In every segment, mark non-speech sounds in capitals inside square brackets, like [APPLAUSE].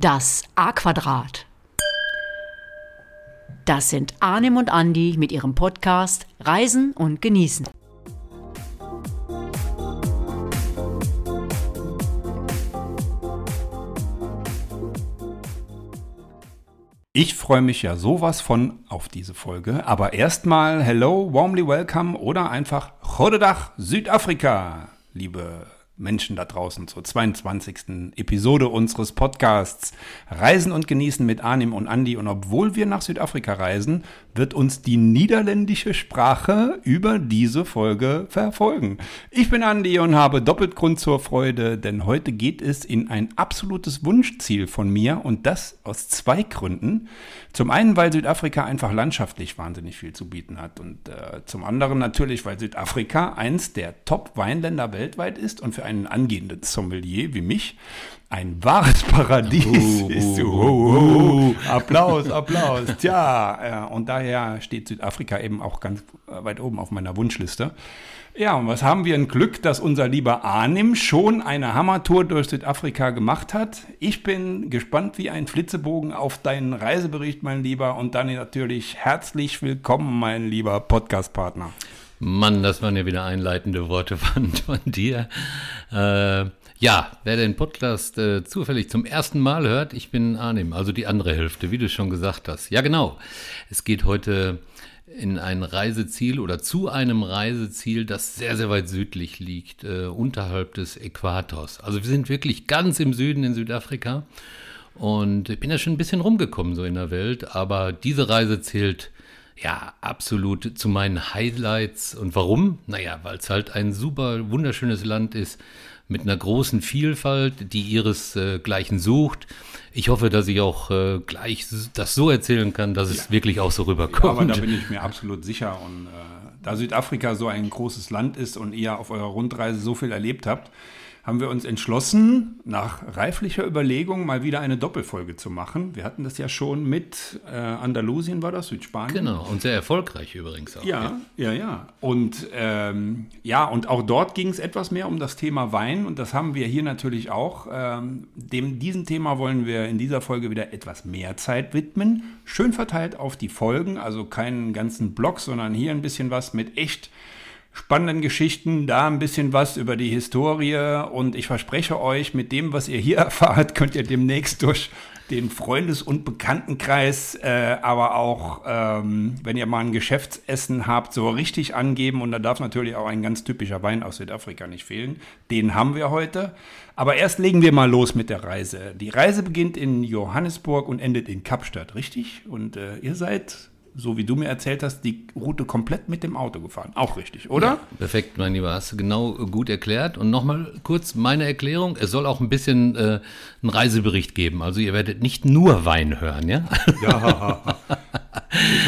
Das A-Quadrat. Das sind Arnim und Andi mit ihrem Podcast Reisen und Genießen. Ich freue mich ja sowas von auf diese Folge. Aber erstmal hello, warmly welcome oder einfach Chodedach Südafrika, liebe Menschen da draußen zur 22. Episode unseres Podcasts Reisen und Genießen mit Arnim und Andi. Und obwohl wir nach Südafrika reisen, wird uns die niederländische Sprache über diese Folge verfolgen. Ich bin Andi und habe doppelt Grund zur Freude, denn heute geht es in ein absolutes Wunschziel von mir und das aus zwei Gründen. Zum einen, weil Südafrika einfach landschaftlich wahnsinnig viel zu bieten hat und äh, zum anderen natürlich, weil Südafrika eins der Top-Weinländer weltweit ist und für einen angehenden Sommelier wie mich ein wahres Paradies uh, ist. Uh, uh, Applaus, Applaus. Tja, äh, und daher steht Südafrika eben auch ganz weit oben auf meiner Wunschliste. Ja, und was haben wir ein Glück, dass unser lieber Arnim schon eine Hammertour durch Südafrika gemacht hat. Ich bin gespannt wie ein Flitzebogen auf deinen Reisebericht, mein Lieber. Und dann natürlich herzlich willkommen, mein lieber Podcastpartner. Mann, das waren ja wieder einleitende Worte von, von dir. Äh, ja, wer den Podcast äh, zufällig zum ersten Mal hört, ich bin Arnim, also die andere Hälfte, wie du schon gesagt hast. Ja, genau. Es geht heute in ein Reiseziel oder zu einem Reiseziel, das sehr, sehr weit südlich liegt, äh, unterhalb des Äquators. Also wir sind wirklich ganz im Süden in Südafrika und ich bin ja schon ein bisschen rumgekommen so in der Welt, aber diese Reise zählt ja absolut zu meinen Highlights. Und warum? Naja, weil es halt ein super wunderschönes Land ist mit einer großen Vielfalt, die ihresgleichen äh, sucht. Ich hoffe, dass ich auch äh, gleich das so erzählen kann, dass es wirklich auch so rüberkommt. Ja, aber da bin ich mir absolut sicher. Und äh, da Südafrika so ein großes Land ist und ihr auf eurer Rundreise so viel erlebt habt, haben wir uns entschlossen, nach reiflicher Überlegung mal wieder eine Doppelfolge zu machen. Wir hatten das ja schon mit äh, Andalusien, war das, Südspanien. Genau, und sehr erfolgreich übrigens auch. Ja, ja, ja. ja. Und ähm, ja, und auch dort ging es etwas mehr um das Thema Wein und das haben wir hier natürlich auch. Ähm, dem, diesem Thema wollen wir in dieser Folge wieder etwas mehr Zeit widmen. Schön verteilt auf die Folgen, also keinen ganzen Blog, sondern hier ein bisschen was mit echt spannenden Geschichten, da ein bisschen was über die Historie und ich verspreche euch, mit dem, was ihr hier [LAUGHS] erfahrt, könnt ihr demnächst durch den Freundes- und Bekanntenkreis, äh, aber auch, ähm, wenn ihr mal ein Geschäftsessen habt, so richtig angeben. Und da darf natürlich auch ein ganz typischer Wein aus Südafrika nicht fehlen. Den haben wir heute. Aber erst legen wir mal los mit der Reise. Die Reise beginnt in Johannesburg und endet in Kapstadt, richtig? Und äh, ihr seid so wie du mir erzählt hast, die Route komplett mit dem Auto gefahren. Auch richtig, oder? Ja, perfekt, mein Lieber. Hast du genau gut erklärt. Und nochmal kurz meine Erklärung. Es soll auch ein bisschen äh, einen Reisebericht geben. Also ihr werdet nicht nur Wein hören, ja? Ja. [LAUGHS]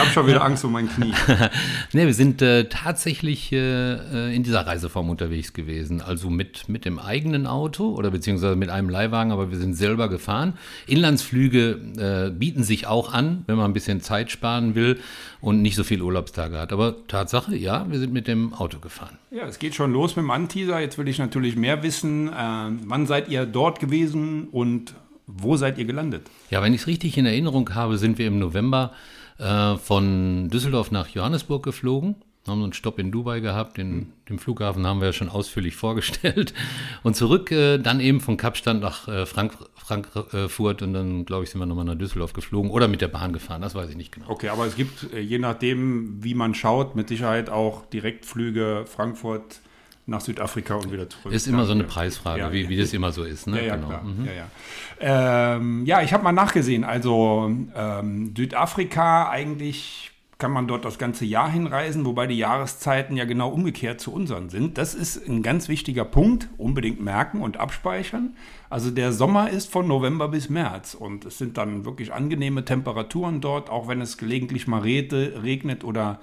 Ich habe schon wieder Angst um mein Knie. [LAUGHS] ne, wir sind äh, tatsächlich äh, in dieser Reiseform unterwegs gewesen. Also mit, mit dem eigenen Auto oder beziehungsweise mit einem Leihwagen, aber wir sind selber gefahren. Inlandsflüge äh, bieten sich auch an, wenn man ein bisschen Zeit sparen will und nicht so viele Urlaubstage hat. Aber Tatsache, ja, wir sind mit dem Auto gefahren. Ja, es geht schon los mit dem Anteaser. Jetzt will ich natürlich mehr wissen. Äh, wann seid ihr dort gewesen und wo seid ihr gelandet? Ja, wenn ich es richtig in Erinnerung habe, sind wir im November äh, von Düsseldorf nach Johannesburg geflogen. Haben einen Stopp in Dubai gehabt, den, den Flughafen haben wir ja schon ausführlich vorgestellt. [LAUGHS] Und zurück äh, dann eben von Kapstadt nach äh, Frank Frankfurt und dann, glaube ich, sind wir nochmal nach Düsseldorf geflogen oder mit der Bahn gefahren, das weiß ich nicht genau. Okay, aber es gibt, äh, je nachdem, wie man schaut, mit Sicherheit auch Direktflüge Frankfurt nach Südafrika und wieder zurück. Ist immer so eine Preisfrage, ja, wie, wie das immer so ist. Ne? Ja, ja, genau. klar. Mhm. Ja, ja. Ähm, ja, ich habe mal nachgesehen. Also ähm, Südafrika eigentlich kann man dort das ganze Jahr hinreisen, wobei die Jahreszeiten ja genau umgekehrt zu unseren sind. Das ist ein ganz wichtiger Punkt, unbedingt merken und abspeichern. Also der Sommer ist von November bis März und es sind dann wirklich angenehme Temperaturen dort, auch wenn es gelegentlich mal regnet oder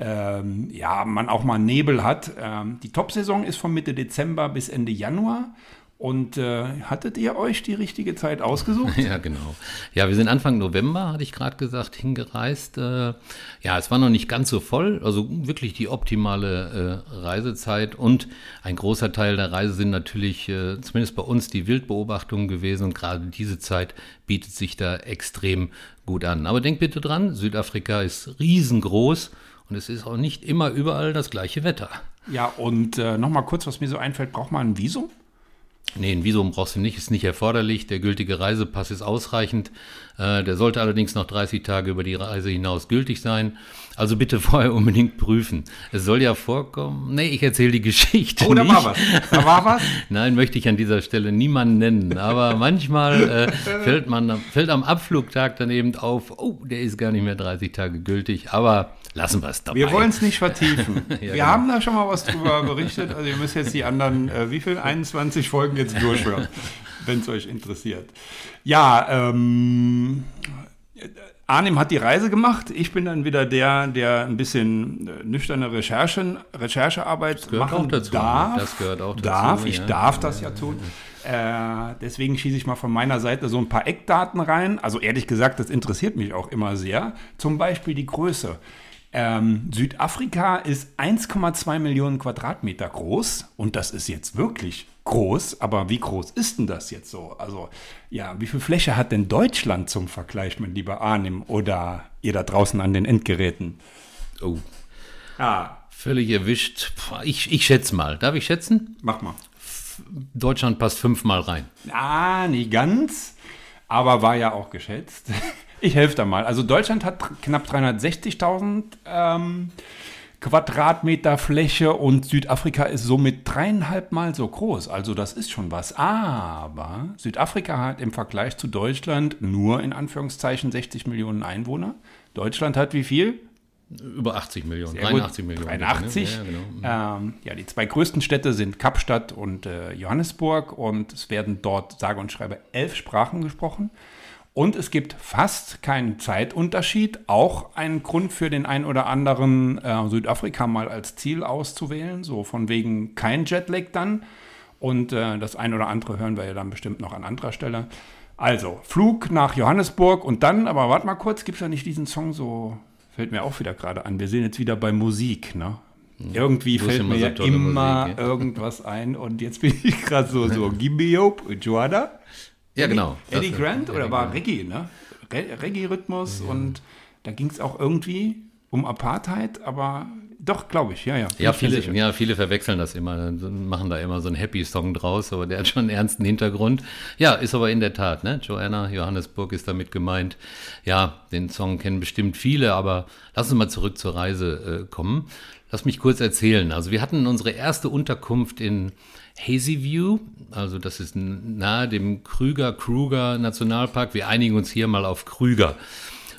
ähm, ja, man auch mal Nebel hat. Ähm, die Top-Saison ist von Mitte Dezember bis Ende Januar. Und äh, hattet ihr euch die richtige Zeit ausgesucht? [LAUGHS] Ja, genau. Ja, wir sind Anfang November, hatte ich gerade gesagt, hingereist. Äh, ja, es war noch nicht ganz so voll, also wirklich die optimale äh, Reisezeit. Und ein großer Teil der Reise sind natürlich, äh, zumindest bei uns, die Wildbeobachtungen gewesen. Und gerade diese Zeit bietet sich da extrem gut an. Aber denkt bitte dran, Südafrika ist riesengroß und es ist auch nicht immer überall das gleiche Wetter. Ja, und äh, nochmal kurz, was mir so einfällt, braucht man ein Visum? Nee, ein Visum brauchst du nicht, ist nicht erforderlich. Der gültige Reisepass ist ausreichend. Äh, der sollte allerdings noch 30 Tage über die Reise hinaus gültig sein. Also bitte [LAUGHS] vorher unbedingt prüfen. Es soll ja vorkommen. Nee, ich erzähle die Geschichte. Oh, da nicht. war was. Da war was. [LAUGHS] Nein, möchte ich an dieser Stelle niemanden nennen. Aber manchmal äh, [LAUGHS] fällt, man, fällt am Abflugtag dann eben auf, oh, der ist gar nicht mehr 30 Tage gültig. Aber lassen wir es dabei. Wir wollen es nicht vertiefen. Ja, wir genau. haben da schon mal was drüber berichtet. Also ihr müsst jetzt die anderen, äh, wie viel? 21 Folgen jetzt durchhören, wenn es euch interessiert. Ja, ähm, Arnim hat die Reise gemacht. Ich bin dann wieder der, der ein bisschen äh, nüchterne Recherchen, Recherchearbeit gehört machen auch dazu. darf. Das gehört auch dazu, Darf, ich ja. darf das ja tun. Äh, deswegen schieße ich mal von meiner Seite so ein paar Eckdaten rein. Also ehrlich gesagt, das interessiert mich auch immer sehr. Zum Beispiel die Größe. Ähm, Südafrika ist 1,2 Millionen Quadratmeter groß und das ist jetzt wirklich groß. Aber wie groß ist denn das jetzt so? Also ja, wie viel Fläche hat denn Deutschland zum Vergleich, mein lieber Arnim oder ihr da draußen an den Endgeräten? Oh, Ah, völlig erwischt. Ich, ich schätze mal. Darf ich schätzen? mach mal. Deutschland passt fünfmal rein. Ah, nicht ganz, aber war ja auch geschätzt. [LAUGHS] Ich helfe da mal. Also Deutschland hat knapp 360.000 ähm, Quadratmeter Fläche und Südafrika ist somit dreieinhalb Mal so groß. Also das ist schon was. Aber Südafrika hat im Vergleich zu Deutschland nur in Anführungszeichen 60 Millionen Einwohner. Deutschland hat wie viel? Über 80 Millionen, Sehr 83 gut. Millionen. 83. Ja, genau. Ähm, ja, die zwei größten Städte sind Kapstadt und äh, Johannesburg und es werden dort sage und schreibe elf Sprachen gesprochen. Und es gibt fast keinen Zeitunterschied. Auch ein Grund für den einen oder anderen äh, Südafrika mal als Ziel auszuwählen. So von wegen kein Jetlag dann. Und äh, das ein oder andere hören wir ja dann bestimmt noch an anderer Stelle. Also, Flug nach Johannesburg und dann, aber warte mal kurz, gibt es da nicht diesen Song so, fällt mir auch wieder gerade an. Wir sind jetzt wieder bei Musik, ne? Irgendwie Du hast fällt mir ja immer Musik, ja. irgendwas ein und jetzt bin ich [LAUGHS] gerade so, so, [LAUGHS] Gimme Hope, Joada. Ja, genau. Eddie Das- Grant oder Eddie war. Reggae, ne? Re Reggae-Rhythmus und da ging es auch irgendwie um Apartheid, aber doch, glaube ich, ja, ja. Ja viele, ja, viele verwechseln das immer, machen da immer so einen Happy-Song draus, aber der hat schon einen ernsten Hintergrund. Ja, ist aber in der Tat, ne? Joanna, Johannesburg ist damit gemeint. Ja, den Song kennen bestimmt viele, aber lass uns mal zurück zur Reise äh, kommen. Lass mich kurz erzählen. Also wir hatten unsere erste Unterkunft in Hazy View, also das ist nahe dem Krüger, Kruger Nationalpark. Wir einigen uns hier mal auf Krüger.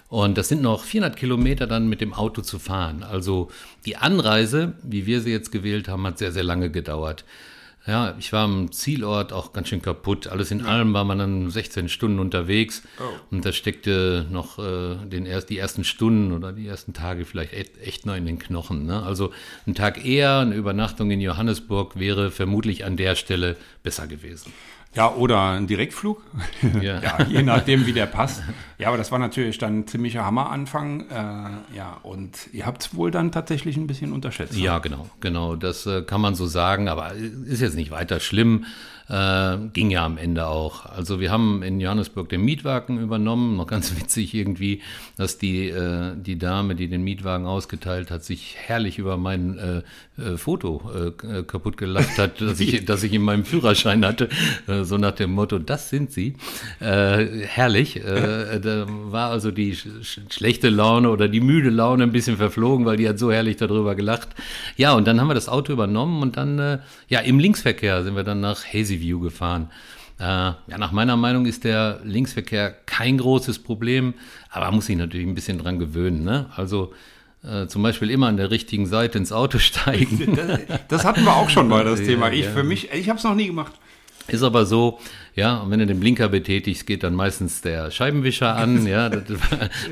Und das sind noch 400 Kilometer dann mit dem Auto zu fahren. Also die Anreise, wie wir sie jetzt gewählt haben, hat sehr, sehr lange gedauert. Ja, ich war am Zielort auch ganz schön kaputt. Alles in allem war man dann 16 Stunden unterwegs. Und das steckte noch äh, den erst, die ersten Stunden oder die ersten Tage vielleicht echt, echt noch in den Knochen. Ne? Also ein Tag eher, eine Übernachtung in Johannesburg wäre vermutlich an der Stelle besser gewesen. Ja, oder ein Direktflug. [LAUGHS] Ja. [LAUGHS] ja, je nachdem, wie der passt. Ja, aber das war natürlich dann ein ziemlicher Hammeranfang. Äh, ja, und ihr habt es wohl dann tatsächlich ein bisschen unterschätzt. ne? Ja, genau, genau. Das äh, kann man so sagen, aber ist jetzt nicht weiter schlimm. Äh, ging ja am Ende auch. Also wir haben in Johannesburg den Mietwagen übernommen. Noch ganz [LAUGHS] witzig irgendwie, dass die, äh, die Dame, die den Mietwagen ausgeteilt hat, sich herrlich über mein äh, äh, Foto äh, kaputt gelacht hat, dass ich, [LAUGHS] dass ich in meinem Führerschein hatte. Äh, so nach dem Motto, das sind sie. Äh, herrlich. Äh, [LAUGHS] da war also die sch sch schlechte Laune oder die müde Laune ein bisschen verflogen, weil die hat so herrlich darüber gelacht. Ja, und dann haben wir das Auto übernommen und dann, äh, ja, im Linksverkehr sind wir dann nach Hazy View gefahren. Äh, ja, nach meiner Meinung ist der Linksverkehr kein großes Problem, aber man muss sich natürlich ein bisschen dran gewöhnen. Ne? Also äh, zum Beispiel immer an der richtigen Seite ins Auto [LAUGHS] steigen. Das, das hatten wir auch schon mal, das [LAUGHS] Ja, Thema. Ich ja. für mich, ich habe es noch nie gemacht. Ist aber so, ja, und wenn du den Blinker betätigst, geht dann meistens der Scheibenwischer an, [LAUGHS] ja, das,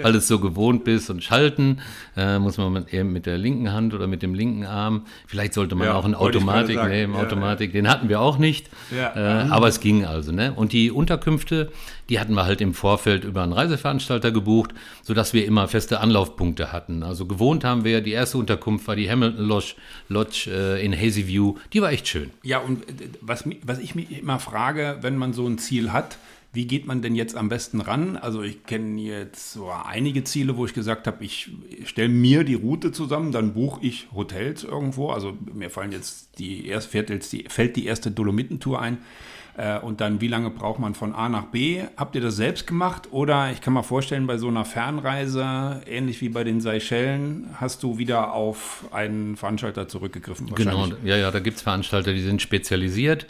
weil du es so gewohnt bist und schalten äh, muss man mit, eher mit der linken Hand oder mit dem linken Arm. Vielleicht sollte man Ja, auch einen Automatik nehmen, Ja, Automatik, den hatten wir auch nicht, Ja. äh, aber es ging also, ne? Und die Unterkünfte, die hatten wir halt im Vorfeld über einen Reiseveranstalter gebucht, sodass wir immer feste Anlaufpunkte hatten. Also gewohnt haben wir, die erste Unterkunft war die Hamilton Lodge, Lodge äh, in Hazy View, die war echt schön. Ja, und äh, was, was ich mich immer frage, wenn man so ein Ziel hat, wie geht man denn jetzt am besten ran? Also ich kenne jetzt so einige Ziele, wo ich gesagt habe, ich stelle mir die Route zusammen, dann buche ich Hotels irgendwo. Also mir fallen jetzt die erst fährt jetzt die, fällt die erste Dolomitentour ein. Äh, Und dann, wie lange braucht man von A nach B? Habt ihr das selbst gemacht? Oder ich kann mir vorstellen, bei so einer Fernreise, ähnlich wie bei den Seychellen, hast du wieder auf einen Veranstalter zurückgegriffen? Genau, ja, ja, da gibt es Veranstalter, die sind spezialisiert.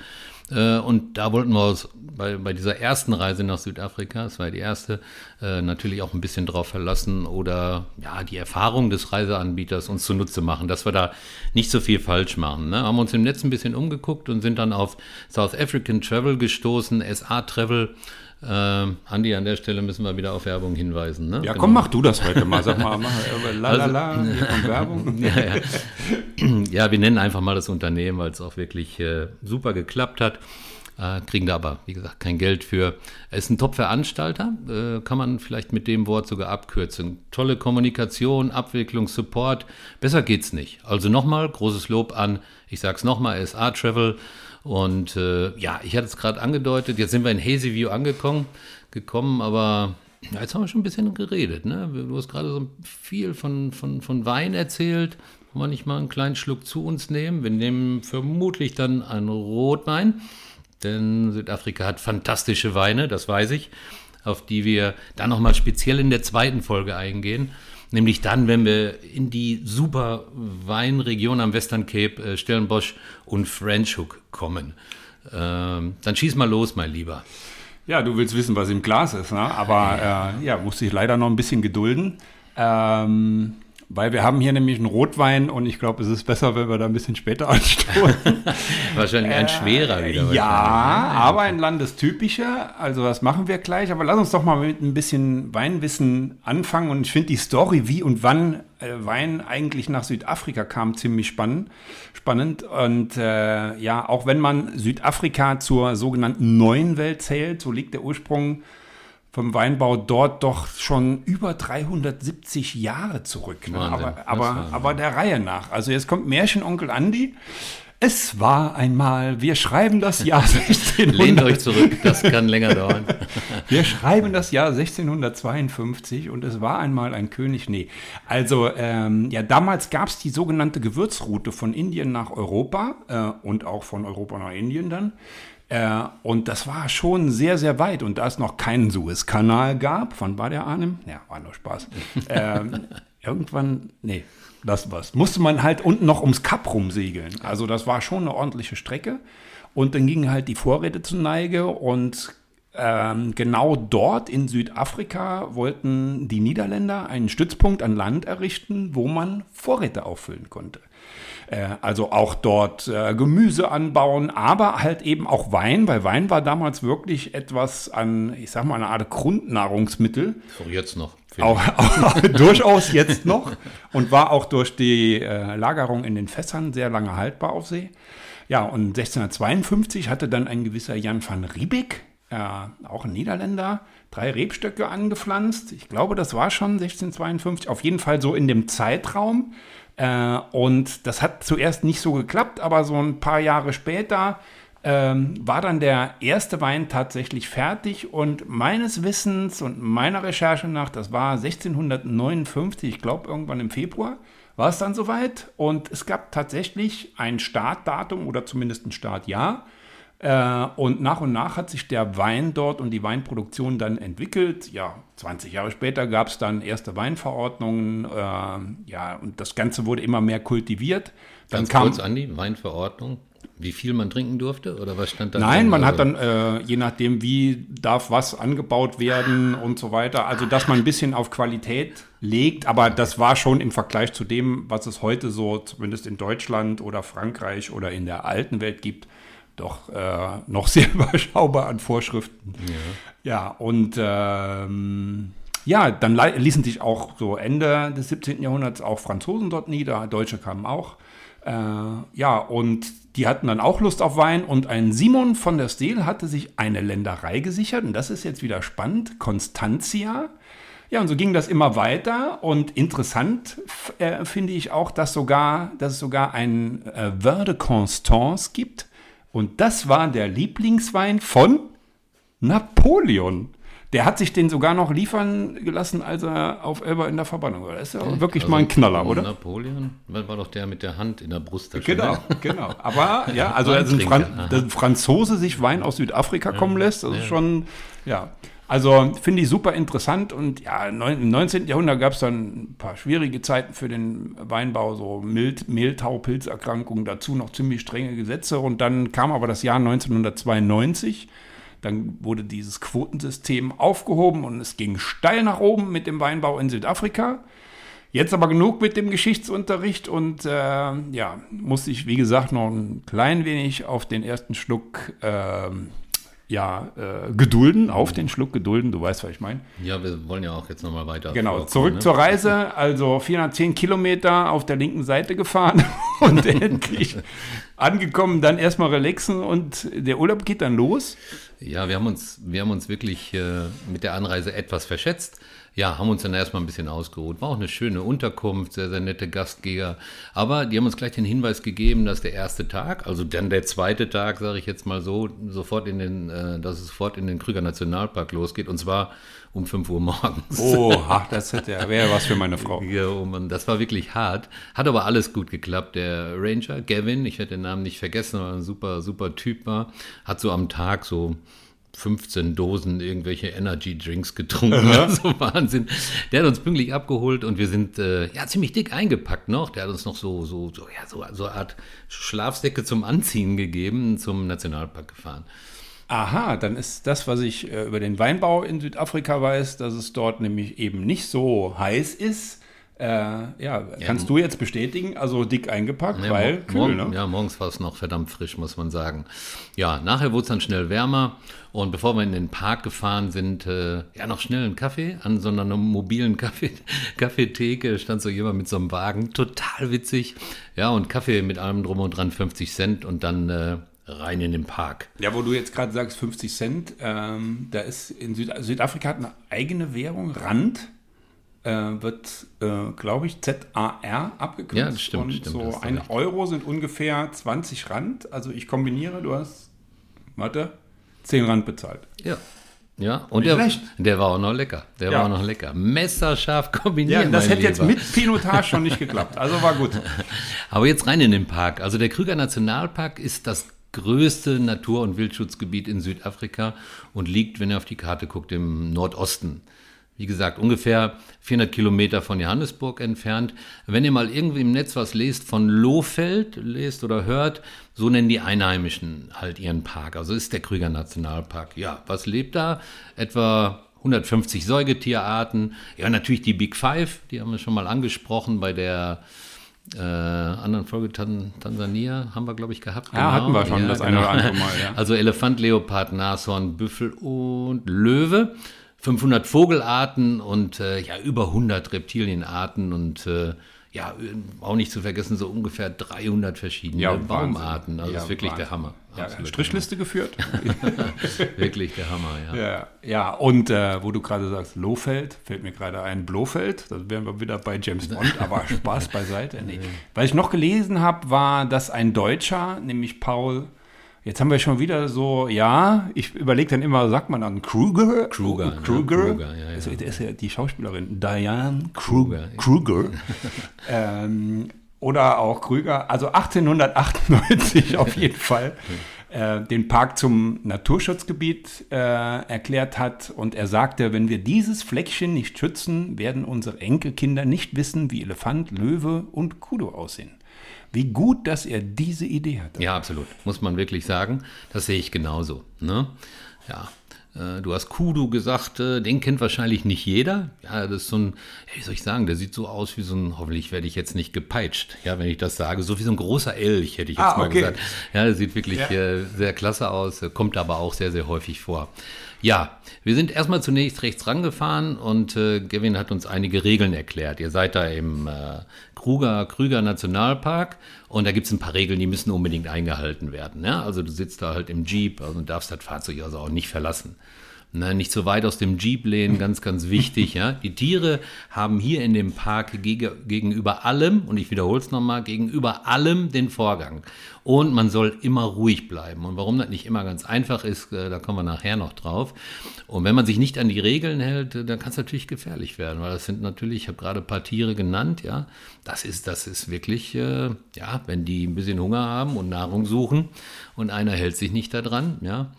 Äh, Und da wollten wir uns bei, bei dieser ersten Reise nach Südafrika, das war die erste, äh, natürlich auch ein bisschen drauf verlassen oder ja, die Erfahrung des Reiseanbieters uns zunutze machen, dass wir da nicht so viel falsch machen. Ne? Haben uns im Netz ein bisschen umgeguckt und sind dann auf South African Travel gestoßen, SA Travel. Äh, Andi, an der Stelle müssen wir wieder auf Werbung hinweisen. Ne? Ja, Genau. komm, mach du das heute mal. Sag mal, mach äh, la la la, [LAUGHS] hier kommt Werbung. Ja, ja. [CLEARS THROAT] ja, wir nennen einfach mal das Unternehmen, weil es auch wirklich äh, super geklappt hat. Äh, kriegen da aber, wie gesagt, kein Geld für. Er ist ein Top-Veranstalter, äh, kann man vielleicht mit dem Wort sogar abkürzen. Tolle Kommunikation, Abwicklung, Support. Besser geht's nicht. Also nochmal, großes Lob an, ich sag's nochmal, SA Travel. Und äh, ja, ich hatte es gerade angedeutet, jetzt sind wir in Hazy View angekommen, gekommen, aber ja, jetzt haben wir schon ein bisschen geredet. Ne? Du hast gerade so viel von, von, von Wein erzählt. Wollen wir nicht mal einen kleinen Schluck zu uns nehmen? Wir nehmen vermutlich dann einen Rotwein, denn Südafrika hat fantastische Weine, das weiß ich, auf die wir dann nochmal speziell in der zweiten Folge eingehen. Nämlich dann, wenn wir in die super Weinregion am Western Cape, äh, Stellenbosch und French Hook kommen. Ähm, dann schieß mal los, mein Lieber. Ja, du willst wissen, was im Glas ist, ne? aber äh, ja, musste ich leider noch ein bisschen gedulden. Ähm, weil wir haben hier nämlich einen Rotwein und ich glaube, es ist besser, wenn wir da ein bisschen später [LAUGHS] anstoßen. Wahrscheinlich ein schwerer wieder. Äh, ja, ne? aber ein landestypischer. Also das machen wir gleich. Aber lass uns doch mal mit ein bisschen Weinwissen anfangen. Und ich finde die Story, wie und wann äh, Wein eigentlich nach Südafrika kam, ziemlich spannend. Spannend. Und äh, ja, auch wenn man Südafrika zur sogenannten neuen Welt zählt, so liegt der Ursprung vom Weinbau dort doch schon über 370 Jahre zurück. Ne? Aber, aber, aber der Reihe nach. Also jetzt kommt Märchenonkel Andi. Es war einmal, wir schreiben das Jahr [LAUGHS] 1600. Lehnt euch zurück, das kann länger dauern. [LAUGHS] Wir schreiben das Jahr 1652 und es war einmal ein König. Nee, also ähm, ja, damals gab es die sogenannte Gewürzroute von Indien nach Europa äh, und auch von Europa nach Indien dann. Äh, und das war schon sehr, sehr weit. Und da es noch keinen Suezkanal gab, wann war der Arnim? Ja, war nur Spaß. [LAUGHS] ähm, irgendwann, nee, das war's. Musste man halt unten noch ums Kap rumsegeln. Also das war schon eine ordentliche Strecke. Und dann gingen halt die Vorräte zur Neige und ähm, genau dort in Südafrika wollten die Niederländer einen Stützpunkt an Land errichten, wo man Vorräte auffüllen konnte. Äh, also auch dort äh, Gemüse anbauen, aber halt eben auch Wein, weil Wein war damals wirklich etwas an, ich sag mal, eine Art Grundnahrungsmittel. Auch jetzt noch. Auch, auch [LAUGHS] durchaus jetzt noch und war auch durch die äh, Lagerung in den Fässern sehr lange haltbar auf See. Ja, und 1652 hatte dann ein gewisser Jan van Riebeck, äh, auch ein Niederländer, drei Rebstöcke angepflanzt. Ich glaube, das war schon 1652, auf jeden Fall so in dem Zeitraum. Äh, und das hat zuerst nicht so geklappt, aber so ein paar Jahre später ähm, war dann der erste Wein tatsächlich fertig und meines Wissens und meiner Recherche nach, das war 1659, ich glaube irgendwann im Februar, war es dann soweit und es gab tatsächlich ein Startdatum oder zumindest ein Startjahr. Äh, und nach und nach hat sich der Wein dort und die Weinproduktion dann entwickelt. Ja, 20 Jahre später gab es dann erste Weinverordnungen. Äh, ja, und das Ganze wurde immer mehr kultiviert. Dann Ganz kam, kurz, Andi, Weinverordnung. Wie viel man trinken durfte oder was stand da? Nein, drin? man Also- hat dann, äh, je nachdem, wie darf was angebaut werden und so weiter, also dass man ein bisschen auf Qualität legt, aber das war schon im Vergleich zu dem, was es heute so, zumindest in Deutschland oder Frankreich oder in der alten Welt gibt, doch äh, noch [LAUGHS] sehr überschaubar an Vorschriften. Ja, ja und ähm, ja, dann ließen sich auch so Ende des 17. Jahrhunderts auch Franzosen dort nieder, Deutsche kamen auch. Äh, ja, und die hatten dann auch Lust auf Wein und ein Simon von der Steel hatte sich eine Länderei gesichert und das ist jetzt wieder spannend, Constantia. Ja, und so ging das immer weiter und interessant äh, finde ich auch, dass, sogar, dass es sogar ein äh, Vin de Constance gibt und das war der Lieblingswein von Napoleon. Der hat sich den sogar noch liefern gelassen, als er auf Elba in der Verbannung war. Das ist ja wirklich also mal ein Knaller, oder? Napoleon war doch der mit der Hand in der Brust. Genau, [LAUGHS] genau. Aber ja, [LAUGHS] also Fran ein Franzose sich Wein aus Südafrika kommen lässt, das ist schon, ja. Also finde ich super interessant und ja, im 19. Jahrhundert gab es dann ein paar schwierige Zeiten für den Weinbau, so Mild, Mehltau, Pilzerkrankungen, dazu noch ziemlich strenge Gesetze und dann kam aber das Jahr 1992 dann wurde dieses Quotensystem aufgehoben und es ging steil nach oben mit dem Weinbau in Südafrika. Jetzt aber genug mit dem Geschichtsunterricht und äh, ja, musste ich, wie gesagt, noch ein klein wenig auf den ersten Schluck äh, ja, äh, gedulden, auf den Schluck gedulden, du weißt, was ich meine. Ja, wir wollen ja auch jetzt nochmal weiter. Genau, zurück ne? zur Reise, also 410 Kilometer auf der linken Seite gefahren [LAUGHS] und endlich angekommen, dann erstmal relaxen und der Urlaub geht dann los. Ja, wir haben uns, wir haben uns wirklich äh, mit der Anreise etwas verschätzt ja, haben uns dann erstmal ein bisschen ausgeruht. War auch eine schöne Unterkunft, sehr, sehr nette Gastgeber. Aber die haben uns gleich den Hinweis gegeben, dass der erste Tag, also dann der zweite Tag, sage ich jetzt mal so, sofort in den, äh, dass es sofort in den Krüger Nationalpark losgeht. Und zwar um 5 Uhr morgens. Oh, ach, das hätte, wäre was für meine Frau. Ja, oh Mann, das war wirklich hart. Hat aber alles gut geklappt. Der Ranger, Gavin, ich werde den Namen nicht vergessen, weil er ein super, super Typ war, hat so am Tag so 15 Dosen irgendwelche Energy Drinks getrunken. Ja. [LAUGHS] so Wahnsinn. Der hat uns pünktlich abgeholt und wir sind äh, ja ziemlich dick eingepackt noch. Der hat uns noch so, so, so, ja, so, so eine Art Schlafsäcke zum Anziehen gegeben, zum Nationalpark gefahren. Aha, dann ist das, was ich äh, über den Weinbau in Südafrika weiß, dass es dort nämlich eben nicht so heiß ist äh, ja, ja, kannst du jetzt bestätigen, also dick eingepackt, ja, weil kühl, morgen, ne? Ja, morgens war es noch verdammt frisch, muss man sagen. Ja, nachher wurde es dann schnell wärmer und bevor wir in den Park gefahren sind, äh, ja, noch schnell einen Kaffee an so einer mobilen Kaffee, [LAUGHS] Kaffeetheke stand so jemand mit so einem Wagen, total witzig. Ja, und Kaffee mit allem drum und dran, 50 Cent und dann äh, rein in den Park. Ja, wo du jetzt gerade sagst 50 Cent, ähm, da ist in Süd Südafrika hat eine eigene Währung, Rand wird, äh, glaube ich, ZAR abgekürzt. Ja, das stimmt. Und stimmt, so ein recht. Euro sind ungefähr 20 Rand. Also ich kombiniere, du hast, warte, 10 Rand bezahlt. Ja. Ja, und der, der, war auch noch lecker. Der ja. war auch noch lecker. Messerscharf kombiniert. Ja, das hätte Lieber. jetzt mit Pinotage schon nicht geklappt. Also war gut. [LAUGHS] Aber jetzt rein in den Park. Also der Krüger Nationalpark ist das größte Natur- und Wildschutzgebiet in Südafrika und liegt, wenn ihr auf die Karte guckt, im Nordosten wie gesagt, ungefähr 400 Kilometer von Johannesburg entfernt. Wenn ihr mal irgendwie im Netz was lest von Lohfeld, lest oder hört, so nennen die Einheimischen halt ihren Park. Also ist der Krüger Nationalpark. Ja, was lebt da? Etwa 150 Säugetierarten. Ja, natürlich die Big Five, die haben wir schon mal angesprochen bei der äh, anderen Folge Tan Tansania haben wir, glaube ich, gehabt. Ja, genau. hatten wir schon ja, das genau. eine oder andere Mal. Ja. [LAUGHS] Also Elefant, Leopard, Nashorn, Büffel und Löwe. 500 Vogelarten und äh, ja, über 100 Reptilienarten und äh, ja, auch nicht zu vergessen, so ungefähr 300 verschiedene ja, Baumarten. Also ja, das ist wirklich Wahnsinn. der Hammer. Ja, Strichliste Hammer. geführt. [LAUGHS] wirklich der Hammer, ja. Ja, ja und äh, wo du gerade sagst, Lohfeld, fällt mir gerade ein Blofeld. Da wären wir wieder bei James Bond, aber [LAUGHS] Spaß beiseite. Nee. Was ich noch gelesen habe, war, dass ein Deutscher, nämlich Paul Jetzt haben wir schon wieder so, ja, ich überlege dann immer, sagt man dann Kruger? Kruger. Kruger. Ja, Kruger ja, ja. Das ist ja die Schauspielerin Diane Kruger. Kruger. [LAUGHS] ähm, oder auch Krüger. Also 1898 auf jeden [LAUGHS] Fall. Äh, den Park zum Naturschutzgebiet äh, erklärt hat. Und er sagte, wenn wir dieses Fleckchen nicht schützen, werden unsere Enkelkinder nicht wissen, wie Elefant, Löwe und Kudo aussehen. Wie gut, dass er diese Idee hatte. Ja, absolut. Muss man wirklich sagen. Das sehe ich genauso. Ne? Ja. Äh, du hast Kudu gesagt, äh, den kennt wahrscheinlich nicht jeder. Ja, das ist so ein, wie soll ich sagen, der sieht so aus wie so ein, hoffentlich werde ich jetzt nicht gepeitscht, ja, wenn ich das sage, so wie so ein großer Elch, hätte ich jetzt Ah, mal okay. gesagt. Ja, der sieht wirklich Ja. äh, sehr klasse aus, kommt aber auch sehr, sehr häufig vor. Ja, wir sind erstmal zunächst rechts rangefahren und äh, Gavin hat uns einige Regeln erklärt. Ihr seid da im äh, Kruger, Krüger Nationalpark und da gibt es ein paar Regeln, die müssen unbedingt eingehalten werden. Ja? Also du sitzt da halt im Jeep also und darfst das Fahrzeug also auch nicht verlassen. Na, nicht so weit aus dem Jeep lehnen, [LAUGHS] ganz, ganz wichtig. Ja? Die Tiere haben hier in dem Park gege gegenüber allem, und ich wiederhole es nochmal, gegenüber allem den Vorgang. Und man soll immer ruhig bleiben. Und warum das nicht immer ganz einfach ist, äh, da kommen wir nachher noch drauf. Und wenn man sich nicht an die Regeln hält, äh, dann kann es natürlich gefährlich werden, weil das sind natürlich, ich habe gerade ein paar Tiere genannt, ja, das ist, das ist wirklich, äh, ja, wenn die ein bisschen Hunger haben und Nahrung suchen und einer hält sich nicht daran, ja,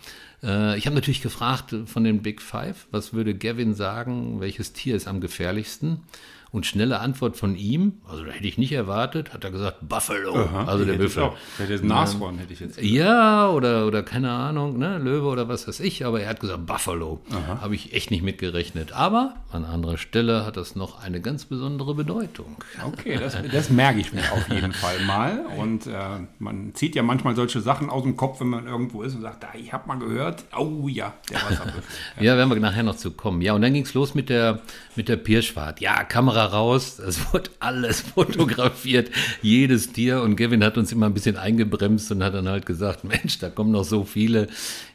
äh, ich habe natürlich gefragt von den Big Five, was würde Gavin sagen, welches Tier ist am gefährlichsten? Und schnelle Antwort von ihm, also da hätte ich nicht erwartet, hat er gesagt Buffalo, also der Büffel. auch. Hätte ein Nashorn, hätte ich jetzt. Ja, oder, oder keine Ahnung, ne, Löwe oder was weiß ich, aber er hat gesagt Buffalo. Habe ich echt nicht mitgerechnet. Aber an anderer Stelle hat das noch eine ganz besondere Bedeutung. Okay, das, das merke ich mir auf jeden Fall mal. Und äh, man zieht ja manchmal solche Sachen aus dem Kopf, wenn man irgendwo ist und sagt, ah, ich habe mal gehört, oh ja, der Wasserbüffel. Ja, werden wir nachher noch zu kommen. Ja, und dann ging es los mit der, mit der Pirschfahrt. Ja, Kamera raus, [LAUGHS] es wurde alles [LAUGHS] fotografiert, jedes Tier. Und Gavin hat uns immer ein bisschen eingebremst und hat dann halt gesagt, Mensch, da kommen noch so viele.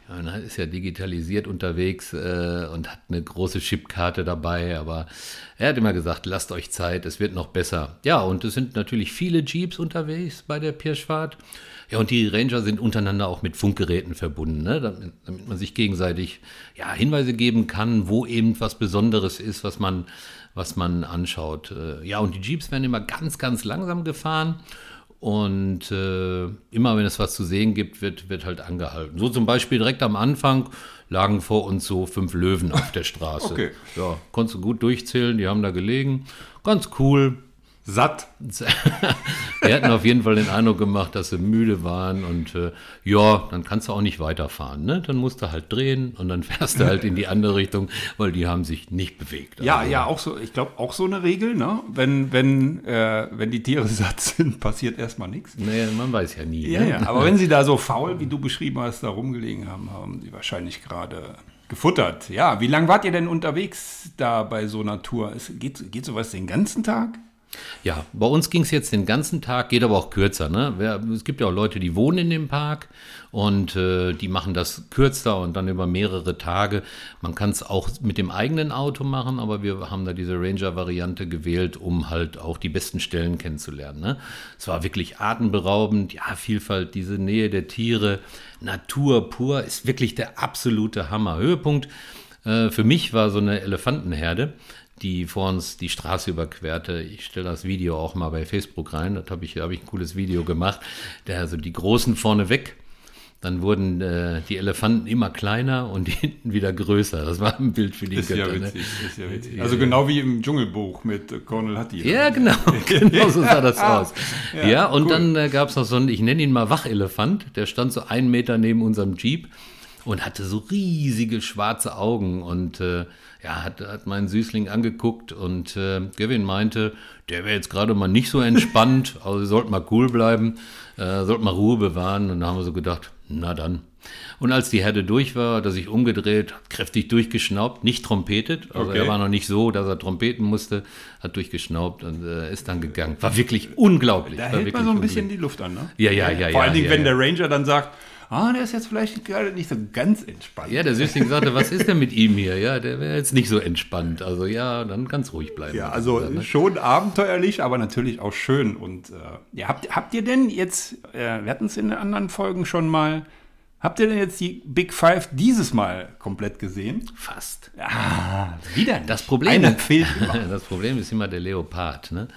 Er ist ja digitalisiert unterwegs äh, und hat eine große Chipkarte dabei, aber er hat immer gesagt, lasst euch Zeit, es wird noch besser. Ja, und es sind natürlich viele Jeeps unterwegs bei der Pirschfahrt. Ja, und die Ranger sind untereinander auch mit Funkgeräten verbunden, ne? damit, damit man sich gegenseitig ja, Hinweise geben kann, wo eben was Besonderes ist, was man, was man anschaut. Äh, Ja, und die Jeeps werden immer ganz, ganz langsam gefahren. Und äh, immer wenn es was zu sehen gibt, wird, wird halt angehalten. So zum Beispiel direkt am Anfang lagen vor uns so fünf Löwen auf der Straße. [LAUGHS] Okay. Ja, konntest du gut durchzählen, die haben da gelegen. Ganz cool. Satt. [LAUGHS] Wir hatten auf jeden Fall den Eindruck gemacht, dass sie müde waren und äh, ja, dann kannst du auch nicht weiterfahren. Ne? Dann musst du halt drehen und dann fährst du halt in die andere Richtung, weil die haben sich nicht bewegt. Ja, Also, ja, auch so, ich glaube auch so eine Regel, ne? Wenn, wenn, äh, wenn die Tiere [LAUGHS] satt sind, passiert erstmal nichts. Nee, man weiß ja nie. Ja, ne? ja, aber wenn sie da so faul, wie du beschrieben hast, da rumgelegen haben, haben sie wahrscheinlich gerade gefuttert. Ja, wie lange wart ihr denn unterwegs da bei so einer Tour? Es, geht, geht sowas den ganzen Tag? Ja, bei uns ging es jetzt den ganzen Tag, geht aber auch kürzer. Ne? Es gibt ja auch Leute, die wohnen in dem Park und äh, die machen das kürzer und dann über mehrere Tage. Man kann es auch mit dem eigenen Auto machen, aber wir haben da diese Ranger-Variante gewählt, um halt auch die besten Stellen kennenzulernen. Ne? Es war wirklich atemberaubend, ja, Vielfalt, diese Nähe der Tiere, Natur pur, ist wirklich der absolute Hammer. Höhepunkt äh, für mich war so eine Elefantenherde, die vor uns die Straße überquerte. Ich stelle das Video auch mal bei Facebook rein. Das habe ich, hab ich ein cooles Video gemacht. Der also die Großen vorne weg. Dann wurden äh, die Elefanten immer kleiner und die [LAUGHS] hinten wieder größer. Das war ein Bild für die Ist ja Götter. witzig, ne? ist ja witzig. Also genau wie im Dschungelbuch mit äh, Colonel Hattie. Ja, genau, [LAUGHS] genau so sah das aus. Ja, Ja, und cool. dann äh, gab es noch so einen, ich nenne ihn mal Wachelefant, der stand so einen Meter neben unserem Jeep und hatte so riesige schwarze Augen und äh, ja, hat, hat meinen Süßling angeguckt und äh, Gavin meinte, der wäre jetzt gerade mal nicht so entspannt, [LAUGHS] also ihr sollt mal cool bleiben, äh, sollt mal Ruhe bewahren und da haben wir so gedacht, na dann. Und als die Herde durch war, hat er sich umgedreht, kräftig durchgeschnaubt, nicht trompetet. Also Okay. er war noch nicht so, dass er trompeten musste, hat durchgeschnaubt und äh, ist dann gegangen. War wirklich unglaublich. Da war hält man so ein bisschen die Luft an, ne? Ja, ja, ja, Vor ja, allen Dingen, ja, wenn ja. der Ranger dann sagt, ah, der ist jetzt vielleicht gerade nicht so ganz entspannt. Ja, der Süßling [LAUGHS] sagte, was ist denn mit ihm hier? Ja, der wäre jetzt nicht so entspannt. Also ja, dann ganz ruhig bleiben. Ja, also gesagt, ne? schon abenteuerlich, aber natürlich auch schön. Und äh, ja, habt, habt ihr denn jetzt, äh, wir hatten es in den anderen Folgen schon mal, habt ihr denn jetzt die Big Five dieses Mal komplett gesehen? Fast. Ah, wieder nicht. Das Problem, Einer fehlt immer. [LAUGHS] das Problem ist immer der Leopard. Ne?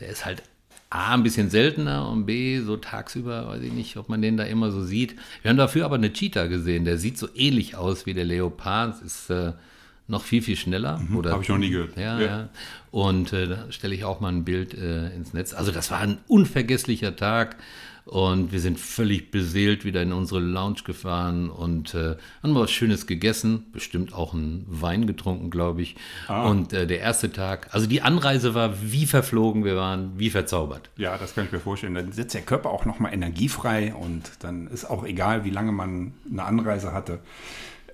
Der ist halt A, ein bisschen seltener und B, so tagsüber, weiß ich nicht, ob man den da immer so sieht. Wir haben dafür aber eine Cheetah gesehen, der sieht so ähnlich aus wie der Leopard. Ist äh, noch viel, viel schneller. Mhm, Habe ich noch nie gehört. Ja, ja. ja. Und äh, da stelle ich auch mal ein Bild äh, ins Netz. Also das war ein unvergesslicher Tag. Und wir sind völlig beseelt wieder in unsere Lounge gefahren und äh, haben was Schönes gegessen, bestimmt auch einen Wein getrunken, glaube ich. Ah. Und äh, der erste Tag, also die Anreise war wie verflogen, wir waren wie verzaubert. Ja, das kann ich mir vorstellen. Dann sitzt der Körper auch nochmal energiefrei und dann ist auch egal, wie lange man eine Anreise hatte.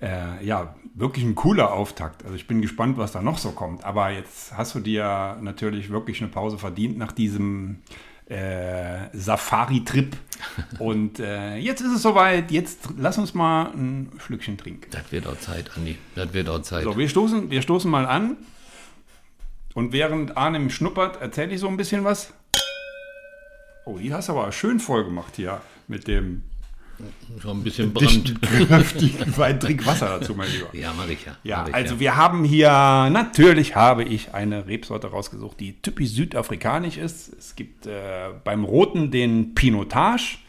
Äh, ja, wirklich ein cooler Auftakt. Also ich bin gespannt, was da noch so kommt. Aber jetzt hast du dir natürlich wirklich eine Pause verdient nach diesem äh, Safari-Trip. [LAUGHS] Und äh, jetzt ist es soweit. Jetzt lass uns mal ein Schlückchen trinken. Das wird auch Zeit, Andi. Das wird auch Zeit. So, wir stoßen, wir stoßen mal an. Und während Arnim schnuppert, erzähle ich so ein bisschen was. Oh, die hast du aber schön voll gemacht hier mit dem Schon ein bisschen Brand. [LAUGHS] Kräftig Wein, trink Wasser dazu, mein Lieber. Ja, mache ich ja. Ja, ich, also ja. wir haben hier, natürlich habe ich eine Rebsorte rausgesucht, die typisch südafrikanisch ist. Es gibt äh, beim Roten den Pinotage.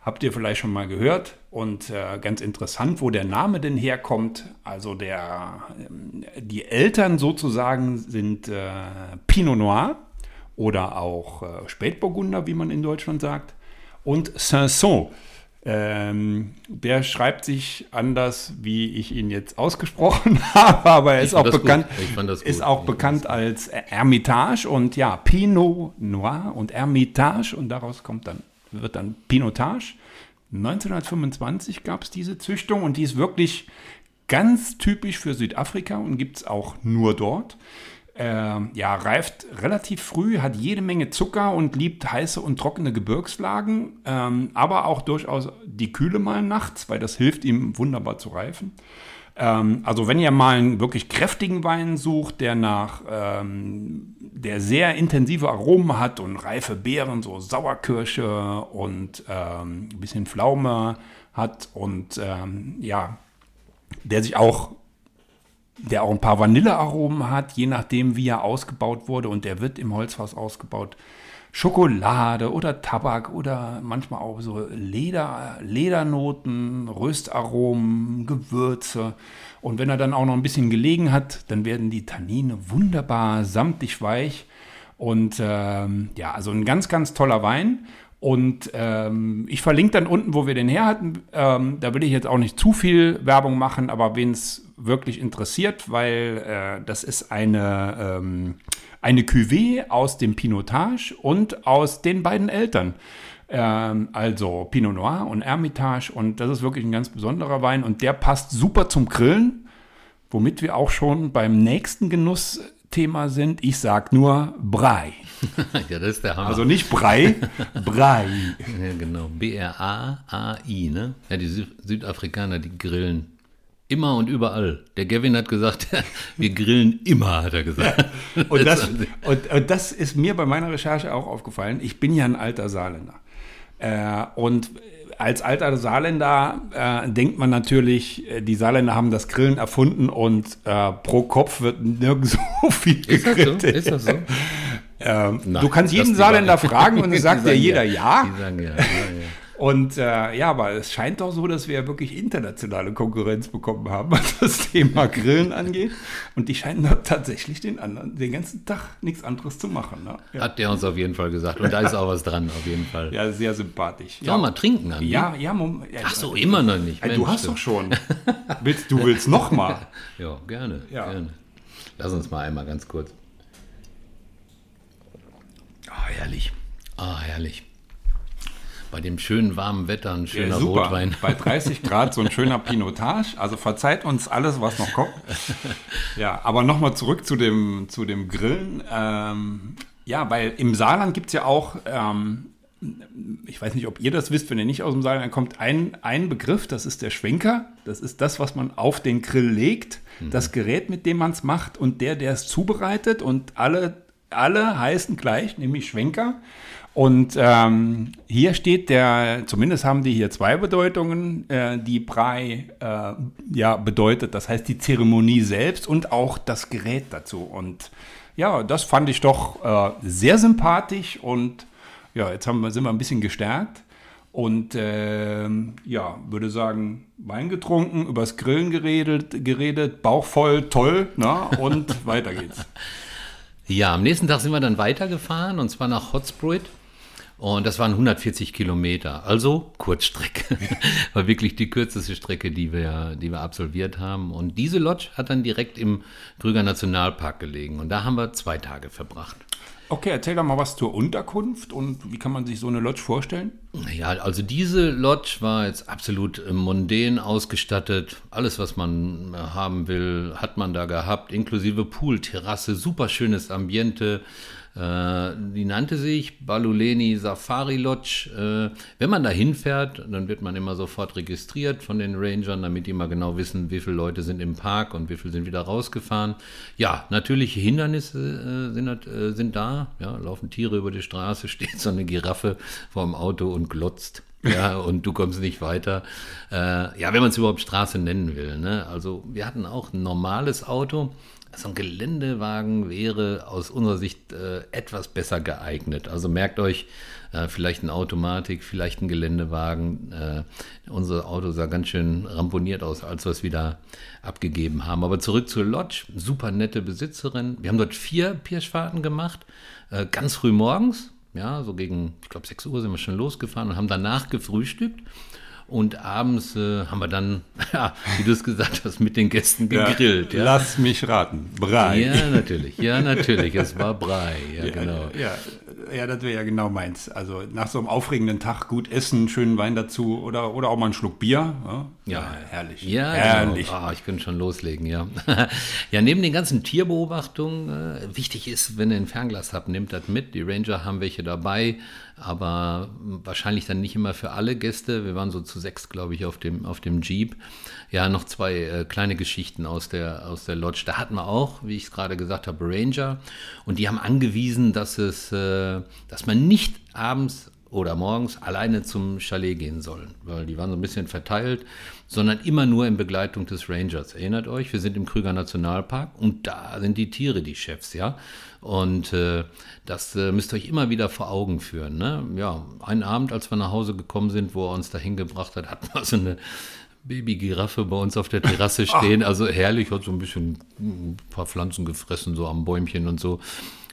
Habt ihr vielleicht schon mal gehört. Und äh, ganz interessant, wo der Name denn herkommt. Also der, äh, die Eltern sozusagen sind äh, Pinot Noir oder auch äh, Spätburgunder, wie man in Deutschland sagt. Und Sanson. Ähm, der schreibt sich anders, wie ich ihn jetzt ausgesprochen [LAUGHS] habe, aber er ist auch, bekannt, ist auch bekannt als Ermitage und ja, Pinot Noir und Ermitage und daraus kommt dann, wird dann Pinotage. 1925 gab es diese Züchtung und die ist wirklich ganz typisch für Südafrika und gibt es auch nur dort äh, ja, reift relativ früh, hat jede Menge Zucker und liebt heiße und trockene Gebirgslagen, ähm, aber auch durchaus die Kühle mal nachts, weil das hilft ihm wunderbar zu reifen. Ähm, also wenn ihr mal einen wirklich kräftigen Wein sucht, der nach, ähm, der sehr intensive Aromen hat und reife Beeren, so Sauerkirsche und ähm, ein bisschen Pflaume hat und ähm, ja, der sich auch der auch ein paar Vanillearomen hat, je nachdem, wie er ausgebaut wurde. Und der wird im Holzhaus ausgebaut. Schokolade oder Tabak oder manchmal auch so Leder, Ledernoten, Röstaromen, Gewürze. Und wenn er dann auch noch ein bisschen gelegen hat, dann werden die Tannine wunderbar samtig weich. Und ähm, ja, also ein ganz, ganz toller Wein. Und ähm, ich verlinke dann unten, wo wir den her hatten. Ähm, da will ich jetzt auch nicht zu viel Werbung machen, aber wen es wirklich interessiert, weil äh, das ist eine, ähm, eine Cuvée aus dem Pinotage und aus den beiden Eltern. Ähm, also Pinot Noir und Hermitage. Und das ist wirklich ein ganz besonderer Wein und der passt super zum Grillen, womit wir auch schon beim nächsten Genuss Thema sind. Ich sage nur Brei. [LAUGHS] ja, das ist der Hammer. Also nicht Brei, [LAUGHS] Brei. Ja, genau. B-R-A-A-I, ne? Ja, die Sü Südafrikaner, die grillen immer und überall. Der Gavin hat gesagt, [LAUGHS] wir grillen immer, hat er gesagt. und, das, und, und, das ist mir bei meiner Recherche auch aufgefallen. Ich bin ja ein alter Saarländer. Äh, und als alter Saarländer äh, denkt man natürlich, äh, die Saarländer haben das Grillen erfunden und äh, pro Kopf wird nirgends [LAUGHS] so viel gegrillt. Ist das so? Ist das so? ähm, Nein, du kannst jeden Saarländer fragen und [LAUGHS] es sagt dir jeder ja. ja. Die sagen ja, ja, ja. Und äh, ja, aber es scheint doch so, dass wir wirklich internationale Konkurrenz bekommen haben, [LAUGHS] was das Thema Grillen angeht. Und die scheinen da tatsächlich den anderen, den ganzen Tag nichts anderes zu machen. Ne? Ja. Hat der uns auf jeden Fall gesagt. Und da ist auch was dran, auf jeden Fall. Ja, sehr sympathisch. Sollen ja. mal trinken, Andi? Ja, ja, ja. Ach so, immer noch nicht. Mensch, du hast doch schon. [LAUGHS] willst, du willst noch mal? [LAUGHS] ja, gerne, ja. gerne. Lass uns mal einmal ganz kurz. Ah, oh, herrlich. Ah, oh, herrlich bei dem schönen warmen Wetter ein schöner ja, super. Rotwein. Bei 30 Grad so ein schöner [LAUGHS] Pinotage. Also verzeiht uns alles, was noch kommt. [LAUGHS] Ja, aber nochmal zurück zu dem, zu dem Grillen. Ähm, ja, weil im Saarland gibt es ja auch, ähm, ich weiß nicht, ob ihr das wisst, wenn ihr nicht aus dem Saarland kommt, ein, ein Begriff, das ist der Schwenker. Das ist das, was man auf den Grill legt. Mhm. Das Gerät, mit dem man es macht und der, der es zubereitet. Und alle, alle heißen gleich, nämlich Schwenker. Und ähm, hier steht der, zumindest haben die hier zwei Bedeutungen, äh, die Brei äh, ja, bedeutet. Das heißt die Zeremonie selbst und auch das Gerät dazu. Und ja, das fand ich doch äh, sehr sympathisch und ja, jetzt haben wir, sind wir ein bisschen gestärkt. Und ähm, ja, würde sagen, Wein getrunken, übers Grillen geredet, geredet Bauch voll, toll, na, und [LAUGHS] weiter geht's. Ja, am nächsten Tag sind wir dann weitergefahren und zwar nach Hotspruit. Und das waren 140 Kilometer, also Kurzstrecke. [LAUGHS] War wirklich die kürzeste Strecke, die wir, die wir absolviert haben. Und diese Lodge hat dann direkt im Krüger Nationalpark gelegen. Und da haben wir zwei Tage verbracht. Okay, erzähl doch mal was zur Unterkunft und wie kann man sich so eine Lodge vorstellen? Ja, also diese Lodge war jetzt absolut äh, mondän ausgestattet. Alles, was man äh, haben will, hat man da gehabt, inklusive Pool, Terrasse, super schönes Ambiente. Äh, die nannte sich Baluleni Safari Lodge. Wenn man da hinfährt, dann wird man immer sofort registriert von den Rangern, damit die mal genau wissen, wie viele Leute sind im Park und wie viele sind wieder rausgefahren. Ja, natürliche Hindernisse sind, sind da. Ja, laufen Tiere über die Straße, [LAUGHS] steht so eine Giraffe vor dem Auto und glotzt. ja, und du kommst nicht weiter. Äh, ja, wenn man es überhaupt Straße nennen will. Ne? Also wir hatten auch ein normales Auto, so ein Geländewagen wäre aus unserer Sicht äh, etwas besser geeignet. Also merkt euch, äh, vielleicht eine Automatik, vielleicht ein Geländewagen. Äh, unser Auto sah ganz schön ramponiert aus, als wir es wieder abgegeben haben. Aber zurück zur Lodge, super nette Besitzerin. Wir haben dort vier Pirschfahrten gemacht, äh, ganz früh morgens. Ja, so gegen, ich glaube, 6 Uhr sind wir schon losgefahren und haben danach gefrühstückt. Und abends äh, haben wir dann, [LAUGHS] ja, wie du es gesagt hast, mit den Gästen gegrillt. Ja, ja. Lass mich raten. Brei. Ja, natürlich. Ja, natürlich. Es war Brei. Ja, ja genau. Ja, ja das wäre ja genau meins. Also nach so einem aufregenden Tag gut essen, schönen Wein dazu oder, oder auch mal einen Schluck Bier. Ja, herrlich. Ja, genau. herrlich. Genau. Oh, ich könnte schon loslegen, ja. [LAUGHS] ja, neben den ganzen Tierbeobachtungen, äh, wichtig ist, wenn ihr ein Fernglas habt, nehmt das mit. Die Ranger haben welche dabei aber wahrscheinlich dann nicht immer für alle Gäste. Wir waren so zu sechs, glaube ich, auf dem, auf dem Jeep. Ja, noch zwei äh, kleine Geschichten aus der, aus der Lodge. Da hatten wir auch, wie ich es gerade gesagt habe, Ranger. Und die haben angewiesen, dass es, äh, dass man nicht abends oder morgens alleine zum Chalet gehen sollen, weil die waren so ein bisschen verteilt, sondern immer nur in Begleitung des Rangers. Erinnert euch, wir sind im Krüger Nationalpark und da sind die Tiere die Chefs, ja. Und äh, das äh, müsst ihr euch immer wieder vor Augen führen. Ne? Ja, einen Abend, als wir nach Hause gekommen sind, wo er uns dahin gebracht hat, hatten wir so eine Baby-Giraffe bei uns auf der Terrasse [LAUGHS] stehen. Also herrlich, hat so ein bisschen ein paar Pflanzen gefressen, so am Bäumchen und so.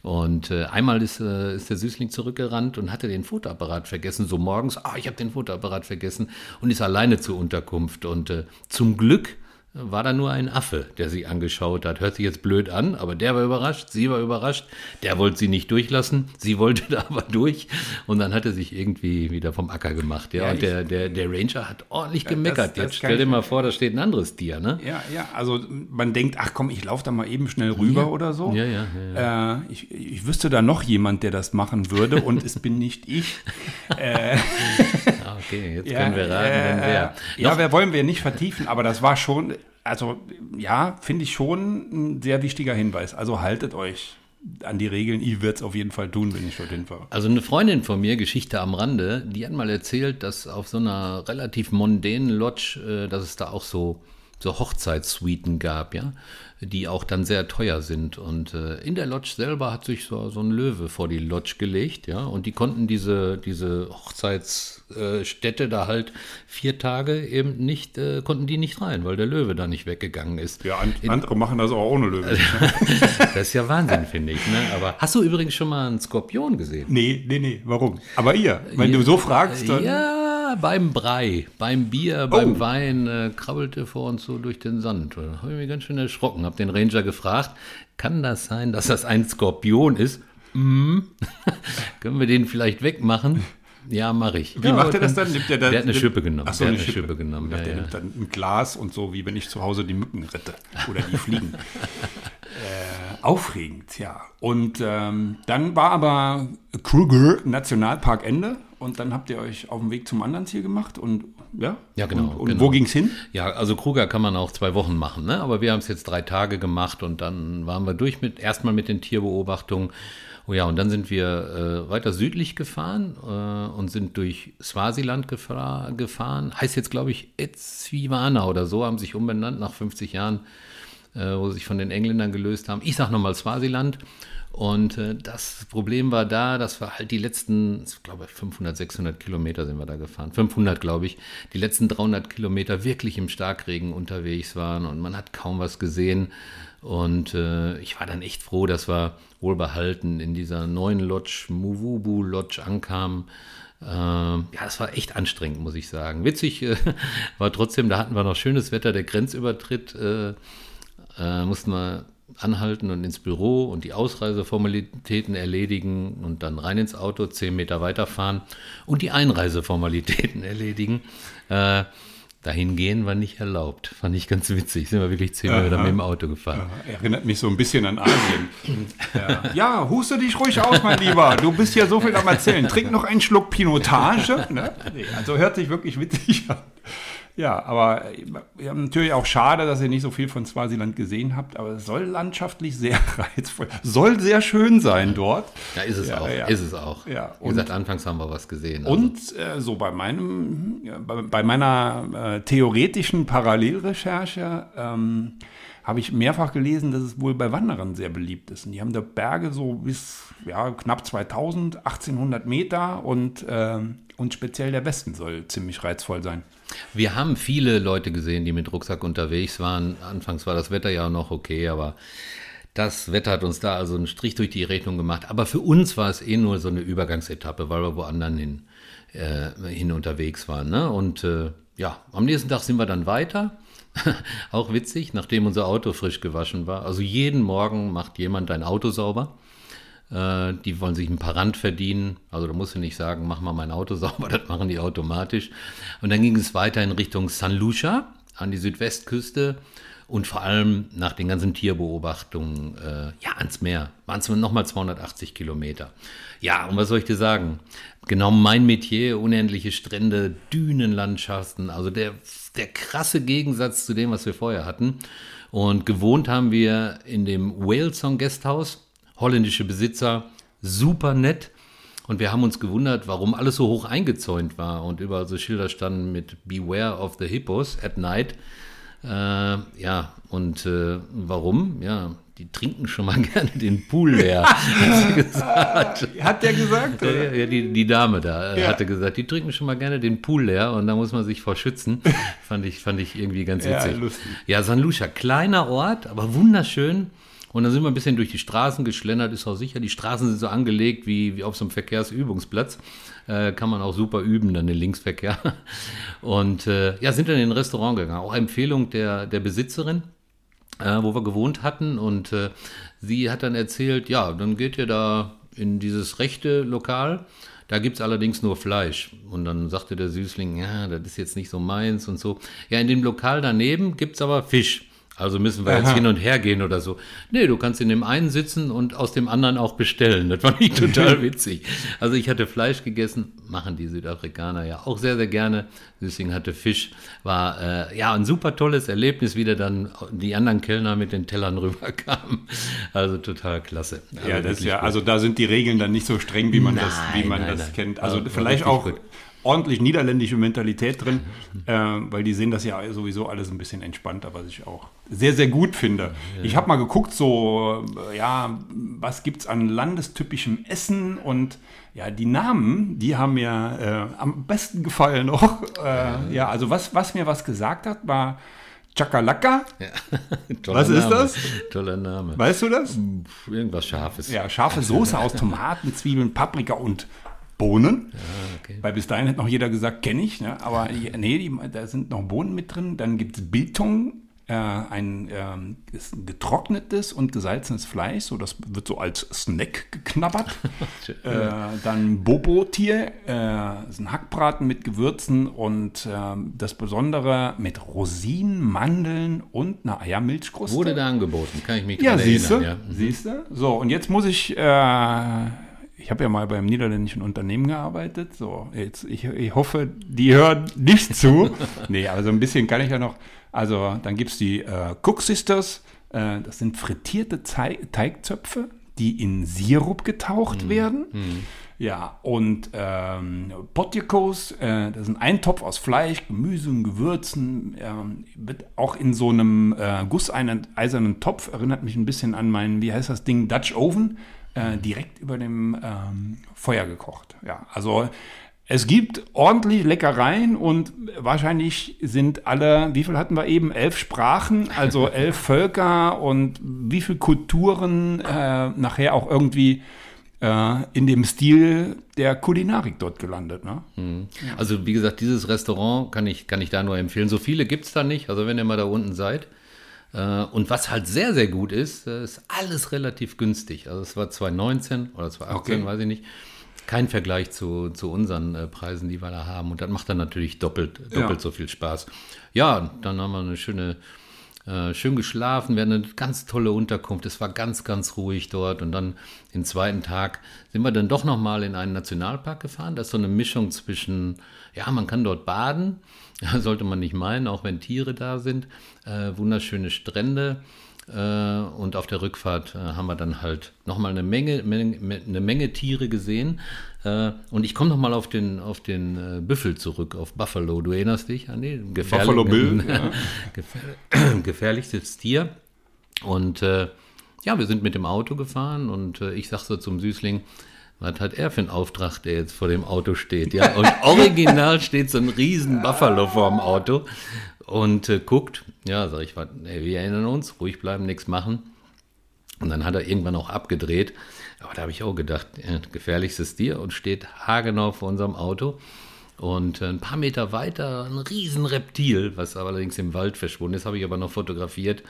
Und äh, einmal ist, äh, ist der Süßling zurückgerannt und hatte den Fotoapparat vergessen, so morgens, ah, ich habe den Fotoapparat vergessen und ist alleine zur Unterkunft. Und äh, zum Glück war da nur ein Affe, der sie angeschaut hat. Hört sich jetzt blöd an, aber der war überrascht, sie war überrascht. Der wollte sie nicht durchlassen, sie wollte [LAUGHS] da aber durch. Und dann hat er sich irgendwie wieder vom Acker gemacht. Ja, ja und der, der, der Ranger hat ordentlich gemeckert. Das, das jetzt stell dir mal vor, da steht ein anderes Tier, ne? Ja, ja, also man denkt, ach komm, ich laufe da mal eben schnell rüber ja. oder so. Ja, ja, ja. Äh, ich, ich wüsste da noch jemand, der das machen würde und es bin nicht ich. [LAUGHS] äh, [LAUGHS] okay, jetzt ja, können wir raten, äh, wer. Ja, wer wollen wir nicht vertiefen, aber das war schon also ja, finde ich schon ein sehr wichtiger Hinweis. Also haltet euch an die Regeln. Ich werde es auf jeden Fall tun, wenn ich dorthin fahre. Also eine Freundin von mir, Geschichte am Rande, die hat mal erzählt, dass auf so einer relativ mondänen Lodge, äh, dass es da auch so, so Hochzeitssuiten gab, ja die auch dann sehr teuer sind. Und äh, in der Lodge selber hat sich so, so ein Löwe vor die Lodge gelegt, ja, und die konnten diese, diese Hochzeitsstätte da halt vier Tage eben nicht, äh, konnten die nicht rein, weil der Löwe da nicht weggegangen ist. Ja, an, in, andere machen das auch ohne Löwe. [LAUGHS] das ist ja Wahnsinn, finde ich. Ne? Aber hast du übrigens schon mal einen Skorpion gesehen? Nee, nee, nee, warum? Aber ihr, wenn ja, du so fragst, dann. Ja, beim Brei, beim Bier, beim oh. Wein äh, krabbelte vor uns so durch den Sand. Da habe ich mich ganz schön erschrocken, habe den Ranger gefragt, kann das sein, dass das ein Skorpion ist? Mm. [LAUGHS] Können wir den vielleicht wegmachen? Ja, mache ich. Wie ja, macht er das dann? Nimmt der, der hat eine Schippe genommen. Ach so, der eine Schippe, Schippe genommen. Ja, der ja. nimmt dann ein Glas und so, wie wenn ich zu Hause die Mücken rette oder die Fliegen. [LAUGHS] äh, aufregend, ja. Und ähm, dann war aber Kruger Nationalpark Ende und dann habt ihr euch auf den Weg zum anderen Ziel gemacht und ja? Ja, genau. Und, und genau. wo ging es hin? Ja, also Kruger kann man auch zwei Wochen machen, ne? aber wir haben es jetzt drei Tage gemacht und dann waren wir durch mit erstmal mit den Tierbeobachtungen. Oh ja, und dann sind wir äh, weiter südlich gefahren äh, und sind durch Swasiland gefahren. Heißt jetzt, glaube ich, Etsvivana oder so, haben sich umbenannt nach 50 Jahren, äh, wo sie sich von den Engländern gelöst haben. Ich sage nochmal Swasiland. Und äh, das Problem war da, dass wir halt die letzten, ich glaube 500, 600 Kilometer sind wir da gefahren, 500 glaube ich, die letzten 300 Kilometer wirklich im Starkregen unterwegs waren und man hat kaum was gesehen. Und äh, ich war dann echt froh, dass wir wohlbehalten in dieser neuen Lodge, Muvubu Lodge ankamen. Äh, ja, es war echt anstrengend, muss ich sagen. Witzig äh, [LAUGHS] war trotzdem, da hatten wir noch schönes Wetter, der Grenzübertritt äh, äh, mussten wir anhalten und ins Büro und die Ausreiseformalitäten erledigen und dann rein ins Auto, zehn Meter weiterfahren und die Einreiseformalitäten [LAUGHS] erledigen. Äh, dahin gehen war nicht erlaubt. Fand ich ganz witzig. Sind wir wirklich zehn Meter mit dem Auto gefahren. Aha. Erinnert mich so ein bisschen an Asien. ja. ja, huste dich ruhig aus, mein Lieber. Du bist ja so viel am Erzählen. Trink noch einen Schluck Pinotage. Ne? Also hört sich wirklich witzig an. Ja, aber ja, natürlich auch schade, dass ihr nicht so viel von Swasiland gesehen habt, aber es soll landschaftlich sehr [LAUGHS] reizvoll, soll sehr schön sein dort. Ja, ist es Ja, auch. ja. Ist es auch. Ja, Wie gesagt, anfangs haben wir was gesehen. also. Und äh, so bei meinem, bei, bei meiner äh, theoretischen Parallelrecherche ähm, habe ich mehrfach gelesen, dass es wohl bei Wanderern sehr beliebt ist. Und die haben da Berge so bis ja, knapp 2000, 1800 Meter und, ähm, und speziell der Westen soll ziemlich reizvoll sein. Wir haben viele Leute gesehen, die mit Rucksack unterwegs waren. Anfangs war das Wetter ja noch okay, aber das Wetter hat uns da also einen Strich durch die Rechnung gemacht. Aber für uns war es eh nur so eine Übergangsetappe, weil wir woanders hin, äh, hin unterwegs waren. Ne? Und äh, ja, am nächsten Tag sind wir dann weiter. [LAUGHS] Auch witzig, nachdem unser Auto frisch gewaschen war. Also jeden Morgen macht jemand dein Auto sauber. Äh, die wollen sich ein paar Rand verdienen. Also da musst du nicht sagen, mach mal mein Auto [LAUGHS] sauber, das machen die automatisch. Und dann ging es weiter in Richtung San Lucia an die Südwestküste und vor allem nach den ganzen Tierbeobachtungen, äh, ja, ans Meer. Waren es nochmal 280 Kilometer. Ja, und was soll ich dir sagen? Genau mein Metier, unendliche Strände, Dünenlandschaften, also der, der krasse Gegensatz zu dem, was wir vorher hatten. Und gewohnt haben wir in dem Whalesong Guesthouse, holländische Besitzer, super nett. Und wir haben uns gewundert, warum alles so hoch eingezäunt war und überall so Schilder standen mit Beware of the Hippos at night. Äh, ja, und äh, warum? Ja, die trinken schon mal [LAUGHS] gerne den Pool leer, hat sie [LAUGHS] gesagt. Hat der gesagt? Ja, ja, ja, die, die Dame da äh, Ja. hatte gesagt, die trinken schon mal gerne den Pool leer und da muss man sich vor schützen. [LAUGHS] fand, ich, fand ich irgendwie ganz Ja, witzig. lustig. Ja, San Lucia, kleiner Ort, aber wunderschön. Und dann sind wir ein bisschen durch die Straßen geschlendert, ist auch sicher. Die Straßen sind so angelegt wie, wie auf so einem Verkehrsübungsplatz. Äh, kann man auch super üben, dann den Linksverkehr. [LAUGHS] Und äh, ja, sind dann in ein Restaurant gegangen. Auch Empfehlung der, der Besitzerin äh, wo wir gewohnt hatten. Und äh, sie hat dann erzählt, ja, dann geht ihr da in dieses rechte Lokal. Da gibt es allerdings nur Fleisch. Und dann sagte der Süßling, ja, das ist jetzt nicht so meins und so. Ja, in dem Lokal daneben gibt es aber Fisch. Also müssen wir jetzt Aha. hin und her gehen oder so. Nee, du kannst in dem einen sitzen und aus dem anderen auch bestellen. Das fand ich [LAUGHS] total witzig. Also ich hatte Fleisch gegessen, machen die Südafrikaner ja auch sehr, sehr gerne. Süßling hatte Fisch. War äh, ja ein super tolles Erlebnis, wie da dann die anderen Kellner mit den Tellern [LAUGHS] rüberkamen. Also total klasse. Also Ja, das ist ja, gut. also da sind die Regeln dann nicht so streng, wie man das, wie Nein, man nein, das nein. kennt. Also war vielleicht auch gut. Ordentlich niederländische Mentalität drin, äh, weil die sehen das ja sowieso alles ein bisschen entspannter, was ich auch sehr, sehr gut finde. Ich habe mal geguckt, so, äh, ja, was gibt's an landestypischem Essen und ja, die Namen, die haben mir äh, am besten gefallen noch. Äh, ja, also was, was mir was gesagt hat, war Chakalaka. [LAUGHS] Toller was ist Name. das? Toller Name. Weißt du das? Irgendwas Scharfes. Ja, scharfe Soße [LAUGHS] aus Tomaten, Zwiebeln, Paprika und Bohnen. okay. Weil bis dahin hat noch jeder gesagt, kenne ich. Ne? Aber nee, die, da sind noch Bohnen mit drin. Dann gibt es Biltong, äh, ein, ähm, getrocknetes und gesalzenes Fleisch. So, das wird so als Snack geknabbert. [LAUGHS] äh, dann Bobo-Tier, äh, ist ein Hackbraten mit Gewürzen und ähm, das Besondere mit Rosinen, Mandeln und einer Eiermilchkruste. Wurde da angeboten, kann ich mich Ja, erinnern. Ja. siehst du. So, und jetzt muss ich, äh, ich habe ja mal beim niederländischen Unternehmen gearbeitet. So, jetzt, ich, ich hoffe, die hören nicht zu. [LAUGHS] nee, aber so ein bisschen kann ich ja noch. Also, dann gibt es die äh, Cook Sisters. Äh, das sind frittierte Zei Teigzöpfe, die in Sirup getaucht werden. Ja, und ähm, Potjekos, äh, das ist ein Eintopf aus Fleisch, Gemüse und Gewürzen, ähm, wird auch in so einem äh, gusseisernen Topf, erinnert mich ein bisschen an meinen, wie heißt das Ding, Dutch Oven, äh, direkt über dem ähm, Feuer gekocht. Ja, also es gibt ordentlich Leckereien und wahrscheinlich sind alle, wie viel hatten wir eben? Elf Sprachen, also [LAUGHS] elf Völker und wie viele Kulturen äh, nachher auch irgendwie äh, in dem Stil der Kulinarik dort gelandet. Ne? Mhm. Also wie gesagt, dieses Restaurant kann ich, kann ich da nur empfehlen. So viele gibt es da nicht, also wenn ihr mal da unten seid. Äh, und was halt sehr, sehr gut ist, äh, ist alles relativ günstig. Also es war 2019 oder 2018, okay. weiß ich nicht. Kein Vergleich zu, zu unseren äh, Preisen, die wir da haben. Und das macht dann natürlich doppelt, doppelt ja. so viel Spaß. Ja, dann haben wir eine schöne äh, schön geschlafen, wir hatten eine ganz tolle Unterkunft. Es war ganz, ganz ruhig dort. Und dann den zweiten Tag sind wir dann doch nochmal in einen Nationalpark gefahren. Das ist so eine Mischung zwischen, ja, man kann dort baden, [LAUGHS] sollte man nicht meinen, auch wenn Tiere da sind. Äh, wunderschöne Strände. Äh, und auf der Rückfahrt äh, haben wir dann halt nochmal eine Menge, Menge, eine Menge Tiere gesehen. Äh, und ich komme nochmal auf den, auf den Büffel zurück, auf Buffalo. Du erinnerst dich an den? Gefährlich, Buffalo Bill. [LAUGHS] Ja. gefähr [CLEARS THROAT] gefährlichstes Tier. Und äh, ja, wir sind mit dem Auto gefahren und äh, ich sag so zum Süßling, was hat er für einen Auftrag, der jetzt vor dem Auto steht? Ja, und original steht so ein riesen Buffalo vor dem Auto und äh, guckt, ja, sag ich, ey, wir erinnern uns, ruhig bleiben, nichts machen. Und dann hat er irgendwann auch abgedreht. Aber da habe ich auch gedacht, ja, gefährlichstes Tier und steht haargenau vor unserem Auto. Und äh, ein paar Meter weiter ein Riesenreptil, was allerdings im Wald verschwunden ist, habe ich aber noch fotografiert.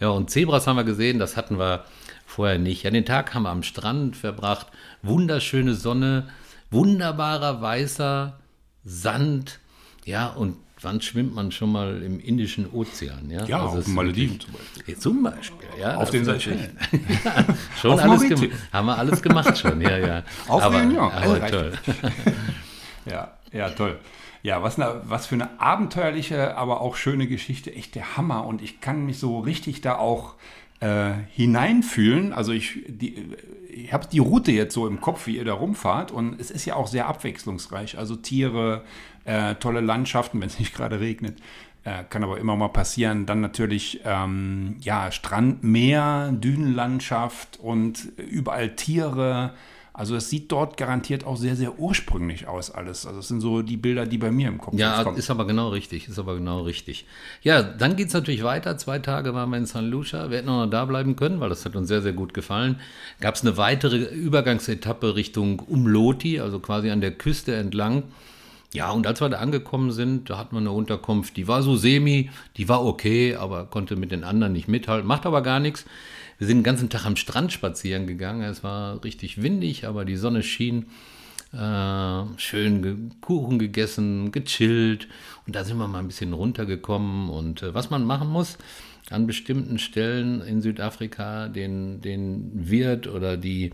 Ja, und Zebras haben wir gesehen, das hatten wir vorher nicht. Ja, den Tag haben wir am Strand verbracht. Wunderschöne Sonne, wunderbarer weißer Sand. Ja, und wann schwimmt man schon mal im Indischen Ozean? Ja, ja also auf den Malediven zum Beispiel. Zum Beispiel, ja. Auf den Seychellen. ja, [LAUGHS] schon alles haben wir alles gemacht schon, ja, ja. Auf aber, den, ja. aber toll. [LAUGHS] ja, ja, toll. Ja, was, eine, was für eine abenteuerliche, aber auch schöne Geschichte. Echt der Hammer. Und ich kann mich so richtig da auch äh, hineinfühlen. Also ich, ich habe die Route jetzt so im Kopf, wie ihr da rumfahrt. Und es ist ja auch sehr abwechslungsreich. Also Tiere, äh, tolle Landschaften, wenn es nicht gerade regnet. Äh, kann aber immer mal passieren. Dann natürlich ähm, ja, Strand, Meer, Dünenlandschaft und überall Tiere. Also es sieht dort garantiert auch sehr, sehr ursprünglich aus alles. Also es sind so die Bilder, die bei mir im Kopf sind. Ja, ist aber genau richtig, ist aber genau richtig. Ja, dann geht es natürlich weiter. Zwei Tage waren wir in San Lucia. Wir hätten auch noch da bleiben können, weil das hat uns sehr, sehr gut gefallen. Gab es eine weitere Übergangsetappe Richtung Umloti, also quasi an der Küste entlang. Ja, und als wir da angekommen sind, da hatten wir eine Unterkunft, die war so semi, die war okay, aber konnte mit den anderen nicht mithalten, macht aber gar nichts. Wir sind den ganzen Tag am Strand spazieren gegangen. Es war richtig windig, aber die Sonne schien. Äh, schön ge Kuchen gegessen, gechillt. Und da sind wir mal ein bisschen runtergekommen. Und äh, was man machen muss, an bestimmten Stellen in Südafrika den, den Wirt oder die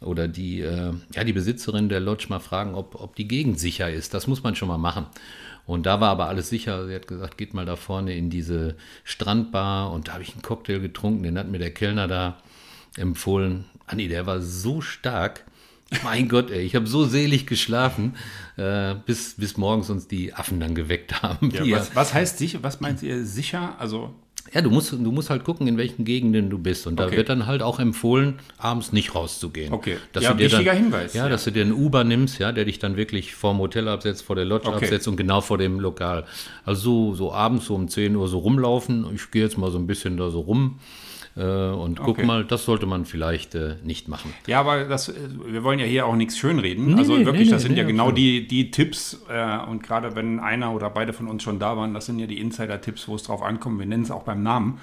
oder die, äh, ja, die Besitzerin der Lodge mal fragen, ob, ob die Gegend sicher ist. Das muss man schon mal machen. Und da war aber alles sicher. Sie hat gesagt, geht mal da vorne in diese Strandbar und da habe ich einen Cocktail getrunken, den hat mir der Kellner da empfohlen. Anni, der war so stark. Mein Gott, ey, ich habe so selig geschlafen, äh, bis, bis morgens uns die Affen dann geweckt haben. Ja, was, was, heißt sicher? Was meint ihr sicher? Also ja, du musst, du musst halt gucken, in welchen Gegenden du bist. Und da okay. wird dann halt auch empfohlen, abends nicht rauszugehen. Okay, dass ja, du dir wichtiger dann, Hinweis. Ja, ja, dass du dir einen Uber nimmst, ja, der dich dann wirklich vorm Hotel absetzt, vor der Lodge okay. absetzt und genau vor dem Lokal. Also so, so abends so um 10 Uhr so rumlaufen. Ich gehe jetzt mal so ein bisschen da so rum und guck okay. mal, das sollte man vielleicht äh, nicht machen. Ja, aber das, äh, wir wollen ja hier auch nichts schönreden. Nee, also nee, wirklich, nee, das sind ja genau die, die Tipps äh, und gerade wenn einer oder beide von uns schon da waren, das sind ja die Insider-Tipps, wo es drauf ankommt. Wir nennen es auch beim Namen.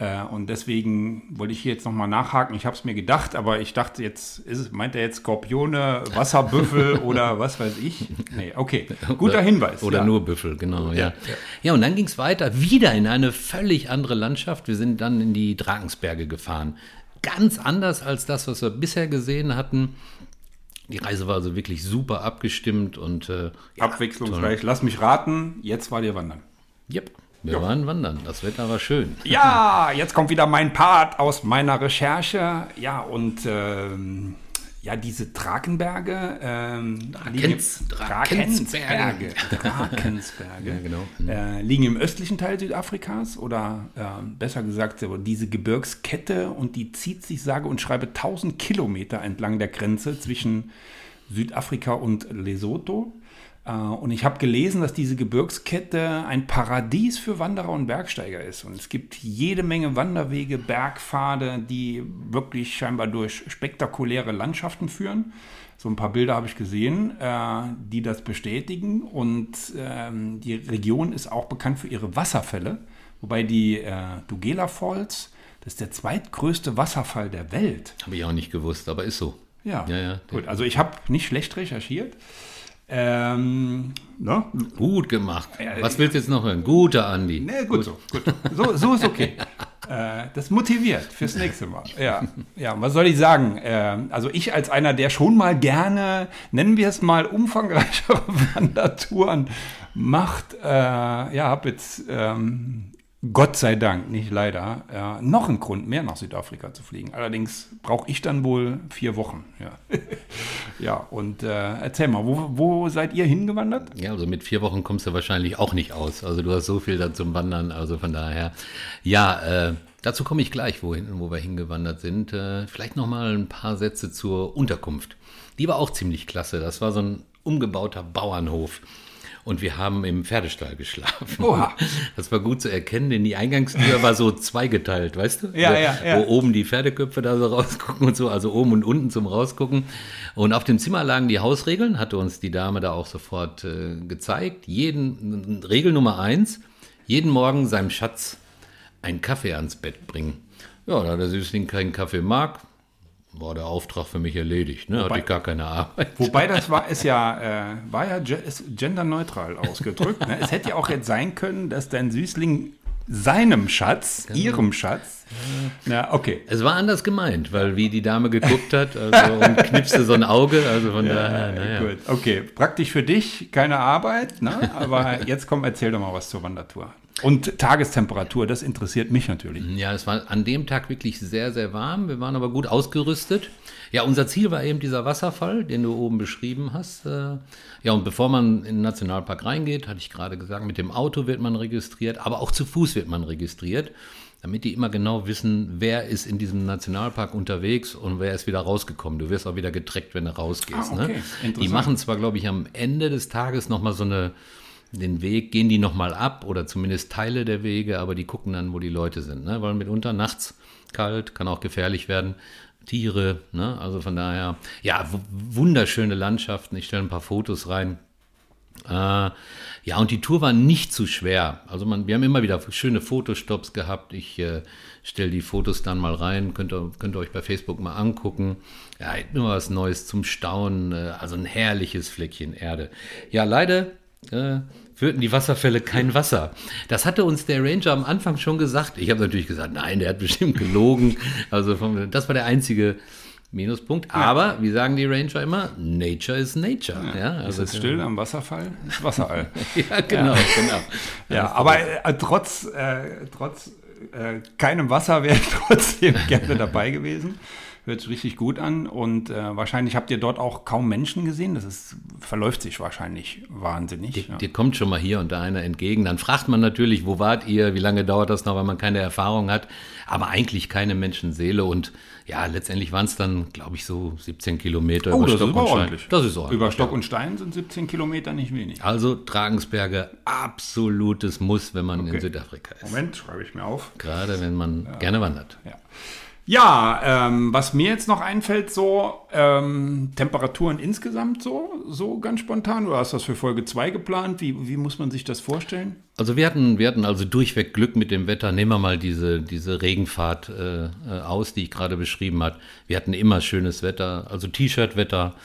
Äh, und deswegen wollte ich hier jetzt nochmal nachhaken. Ich habe es mir gedacht, aber ich dachte jetzt, ist, meint er jetzt Skorpione, Wasserbüffel [LAUGHS] oder was weiß ich? Nee, okay. Guter Hinweis. Oder ja. nur Büffel, genau, ja. Ja, ja und dann ging es weiter, wieder in eine völlig andere Landschaft. Wir sind dann in die Drakensberge gefahren. Ganz anders als das, was wir bisher gesehen hatten. Die Reise war also wirklich super abgestimmt und äh, abwechslungsreich. Lass mich raten, jetzt war dir wandern. Yep. Wir jo. waren wandern, das Wetter war schön. [LAUGHS] Ja, jetzt kommt wieder mein Part aus meiner Recherche. Ja, und ähm, ja, diese Drakenberge, ähm, Drakens- liegen, Drakensberge, [LAUGHS] Drakensberge Ja, genau. Mhm. äh, liegen im östlichen Teil Südafrikas oder äh, besser gesagt diese Gebirgskette und die zieht sich sage und schreibe 1000 Kilometer entlang der Grenze zwischen Südafrika und Lesotho. Äh, Und ich habe gelesen, dass diese Gebirgskette ein Paradies für Wanderer und Bergsteiger ist. Und es gibt jede Menge Wanderwege, Bergpfade, die wirklich scheinbar durch spektakuläre Landschaften führen. So ein paar Bilder habe ich gesehen, äh, die das bestätigen. Und ähm, die Region ist auch bekannt für ihre Wasserfälle. Wobei die äh, Dugela Falls, das ist der zweitgrößte Wasserfall der Welt. Habe ich auch nicht gewusst, aber ist so. Ja, Ja, ja. gut. Also ich habe nicht schlecht recherchiert. Ähm, ne? Gut gemacht. Was willst du jetzt noch hören? Guter Andi. Nee, gut so. Gut. So, so ist okay. äh, das motiviert fürs nächste Mal. Ja, ja was soll ich sagen? Äh, also ich als einer, der schon mal gerne, nennen wir es mal, umfangreichere [LAUGHS] Wandertouren macht, äh, ja, habe jetzt ähm, Gott sei Dank, nicht leider, äh, noch einen Grund mehr nach Südafrika zu fliegen. Allerdings brauche ich dann wohl vier Wochen. Ja, [LAUGHS] ja und äh, erzähl mal, wo, wo seid ihr hingewandert? Ja, also mit vier Wochen kommst du wahrscheinlich auch nicht aus. Also du hast so viel da zum Wandern, also von daher. Ja, äh, dazu komme ich gleich, wohin, wo wir hingewandert sind. Äh, vielleicht noch mal ein paar Sätze zur Unterkunft. Die war auch ziemlich klasse. Das war so ein umgebauter Bauernhof. Und wir haben im Pferdestall geschlafen. Oha. [LAUGHS] Das war gut zu erkennen, denn die Eingangstür war so zweigeteilt, weißt du? Ja, wo, ja, ja. Wo oben die Pferdeköpfe da so rausgucken und so, also oben und unten zum Rausgucken. Und auf dem Zimmer lagen die Hausregeln, hatte uns die Dame da auch sofort äh, gezeigt. Jeden, Regel Nummer eins, jeden Morgen seinem Schatz einen Kaffee ans Bett bringen. Ja, da der Süßling keinen Kaffee mag, war der Auftrag für mich erledigt. Ne? Hatte ich gar keine Arbeit. Wobei das [LAUGHS] war, ist ja, äh, war ja genderneutral ausgedrückt. Ne? Es hätte ja auch jetzt sein können, dass dein Süßling seinem Schatz, ihrem Schatz, na okay, Es war anders gemeint, weil wie die Dame geguckt hat also, und knipste so ein Auge, also von daher, naja. gut, okay, praktisch für dich, keine Arbeit, ne? aber jetzt komm, erzähl doch mal was zur Wandertour. Und Tagestemperatur, das interessiert mich natürlich. Ja, es war an dem Tag wirklich sehr, sehr warm. Wir waren aber gut ausgerüstet. Ja, unser Ziel war eben dieser Wasserfall, den du oben beschrieben hast. Äh, Ja, und bevor man in den Nationalpark reingeht, hatte ich gerade gesagt, mit dem Auto wird man registriert, aber auch zu Fuß wird man registriert, damit die immer genau wissen, wer ist in diesem Nationalpark unterwegs und wer ist wieder rausgekommen. Du wirst auch wieder getrackt, wenn du rausgehst. Ah, okay. ne? Die machen zwar, glaube ich, am Ende des Tages nochmal so eine den Weg gehen die nochmal ab oder zumindest Teile der Wege, aber die gucken dann, wo die Leute sind. Ne? Weil mitunter nachts kalt, kann auch gefährlich werden. Tiere, ne? also von daher, ja, wunderschöne Landschaften. Ich stelle ein paar Fotos rein. Äh, ja, und die Tour war nicht zu schwer. Also man, wir haben immer wieder schöne Fotostops gehabt. Ich äh, stelle die Fotos dann mal rein, könnt ihr, könnt ihr euch bei Facebook mal angucken. Ja, immer was Neues zum Staunen. Äh, also ein herrliches Fleckchen Erde. Ja, leider äh, führten die Wasserfälle kein Wasser. Das hatte uns der Ranger am Anfang schon gesagt. Ich habe natürlich gesagt, nein, der hat bestimmt gelogen. Also vom, das war der einzige Minuspunkt. Aber, wie sagen die Ranger immer, Nature is Nature. Ja, Ist also es still am Wasserfall? Ist Wasserall. [LAUGHS] ja, genau, genau. Ja, aber äh, trotz, äh, trotz äh, keinem Wasser wäre ich [LAUGHS] trotzdem gerne dabei gewesen. Hört sich richtig gut an und äh, wahrscheinlich habt ihr dort auch kaum Menschen gesehen. Das ist, verläuft sich wahrscheinlich wahnsinnig. Dir, ja. dir kommt schon mal hier und da einer entgegen. Dann fragt man natürlich, wo wart ihr, wie lange dauert das noch, weil man keine Erfahrung hat. Aber eigentlich keine Menschenseele. Und ja, letztendlich waren es dann, glaube ich, so 17 Kilometer Oh, über Stock und Stein. Das ist ordentlich. Über Stock und Stein sind 17 Kilometer nicht wenig. Also Dragensberge, absolutes Muss, wenn man in Okay. Südafrika ist. Moment, schreibe ich mir auf. Gerade wenn man gerne wandert. Ja, ja ähm, was mir jetzt noch einfällt, so ähm, Temperaturen insgesamt so, so ganz spontan. Oder hast du das für Folge 2 geplant? Wie, wie muss man sich das vorstellen? Also wir hatten, wir hatten also durchweg Glück mit dem Wetter. Nehmen wir mal diese, diese Regenfahrt äh, äh, aus, die ich gerade beschrieben habe. Wir hatten immer schönes Wetter, also T-Shirt-Wetter.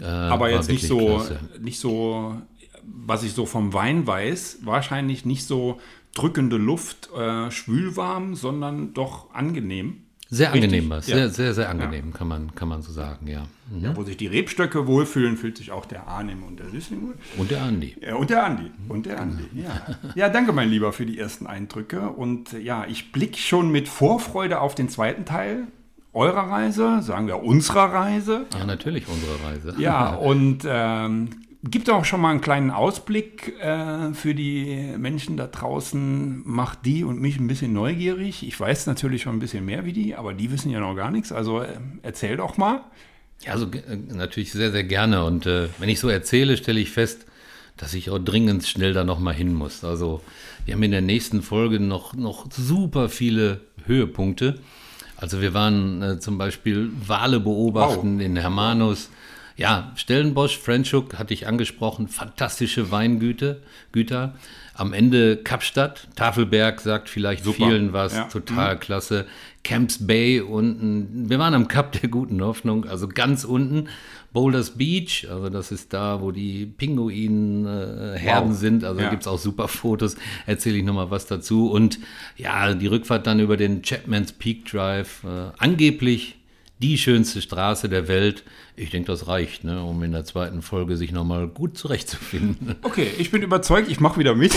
Äh, Aber jetzt nicht so, klasse. nicht so, was ich so vom Wein weiß, wahrscheinlich nicht so drückende Luft, äh, schwülwarm, sondern doch angenehm. Sehr angenehm war es. Ja. Sehr, sehr, sehr angenehm, kann, man, kann man so sagen, ja. Mhm. Ja, wo sich die Rebstöcke wohlfühlen, fühlt sich auch der Arnim und der Süßling wohl. Und der Andi. Ja, und der Andi. Und der Andi, ja. Ja, danke, mein Lieber, für die ersten Eindrücke. Und ja, ich blicke schon mit Vorfreude auf den zweiten Teil eurer Reise, sagen wir unserer Reise. Ja, natürlich unsere Reise. Ja, [LAUGHS] und ähm, gibt auch schon mal einen kleinen Ausblick äh, für die Menschen da draußen. Macht die und mich ein bisschen neugierig. Ich weiß natürlich schon ein bisschen mehr wie die, aber die wissen ja noch gar nichts. Also äh, erzähl doch mal. Ja, also äh, natürlich sehr, sehr gerne. Und äh, wenn ich so erzähle, stelle ich fest, dass ich auch dringend schnell da nochmal hin muss. Also wir haben in der nächsten Folge noch, noch super viele Höhepunkte. Also wir waren äh, zum Beispiel Wale beobachten Wow. in Hermanus. Ja, Stellenbosch, Frenchhook hatte ich angesprochen, fantastische Weingüter. Güter. Am Ende Kapstadt, Tafelberg sagt vielleicht Super. vielen was, Ja. Mhm. total klasse. Camps Bay unten, wir waren am Kap der guten Hoffnung, also ganz unten. Boulders Beach, also das ist da, wo die Pinguinherden äh, Wow. sind, also Ja. gibt es auch super Fotos, erzähle ich nochmal was dazu. Und ja, die Rückfahrt dann über den Chapman's Peak Drive, äh, angeblich die schönste Straße der Welt. Ich denke, das reicht, ne, um in der zweiten Folge sich nochmal gut zurechtzufinden. [LAUGHS] Okay, ich bin überzeugt, ich mache wieder mit.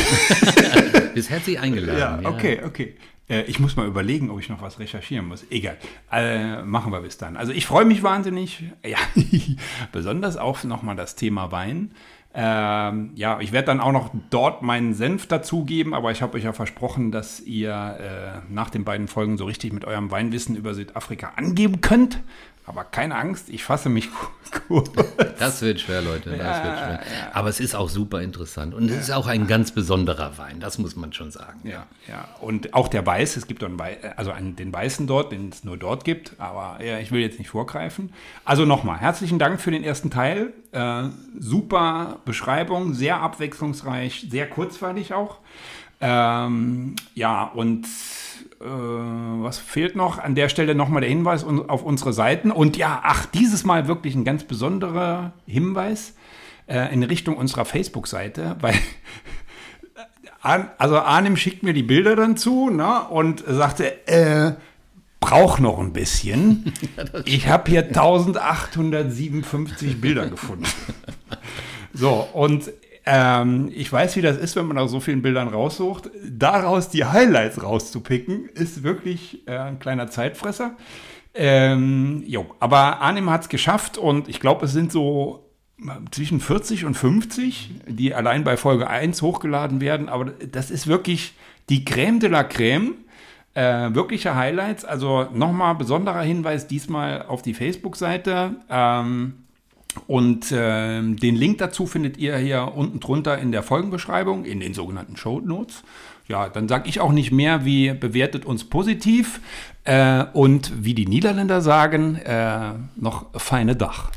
[LAUGHS] Bist herzlich eingeladen. Ja, okay, okay. Äh, Ich muss mal überlegen, ob ich noch was recherchieren muss. Egal. Äh, machen wir bis dann. Also ich freue mich wahnsinnig. Ja, [LAUGHS] besonders auf nochmal das Thema Wein. Ähm, ja, ich werde dann auch noch dort meinen Senf dazugeben, aber ich habe euch ja versprochen, dass ihr äh, nach den beiden Folgen so richtig mit eurem Weinwissen über Südafrika angeben könnt. Aber keine Angst, ich fasse mich [LAUGHS] kurz. Das wird schwer, Leute. Das Ja, wird schwer. Aber es ist auch super interessant. Und es ist auch ein ganz besonderer Wein, das muss man schon sagen. Ja, ja. Und auch der Weiß, es gibt einen, Wei- also einen, den Weißen dort, den es nur dort gibt, aber ja, ich will jetzt nicht vorgreifen. Also nochmal, herzlichen Dank für den ersten Teil. Äh, super Beschreibung, sehr abwechslungsreich, sehr kurzweilig auch. Ähm, ja, und äh, was fehlt noch? An der Stelle nochmal der Hinweis auf unsere Seiten. Und ja, ach, dieses Mal wirklich ein ganz besonderer Hinweis äh, in Richtung unserer Facebook-Seite, weil [LAUGHS] also Arnim schickt mir die Bilder dann zu ne, und sagte, äh, brauch noch ein bisschen. [LAUGHS] ich habe hier 1857 Bilder gefunden. [LAUGHS] so, und ähm, ich weiß, wie das ist, wenn man nach so vielen Bildern raussucht. Daraus die Highlights rauszupicken, ist wirklich äh, ein kleiner Zeitfresser. Ähm, jo, aber Arnim hat es geschafft und ich glaube, es sind so zwischen 40 und 50, die allein bei Folge 1 hochgeladen werden. Aber das ist wirklich die Crème de la Crème. Äh, wirkliche Highlights. Also nochmal besonderer Hinweis diesmal auf die Facebook-Seite. Ähm, und ähm, den Link dazu findet ihr hier unten drunter in der Folgenbeschreibung, in den sogenannten Show Notes. Ja, dann sage ich auch nicht mehr, wie bewertet uns positiv äh, und wie die Niederländer sagen, äh, noch feine Dach.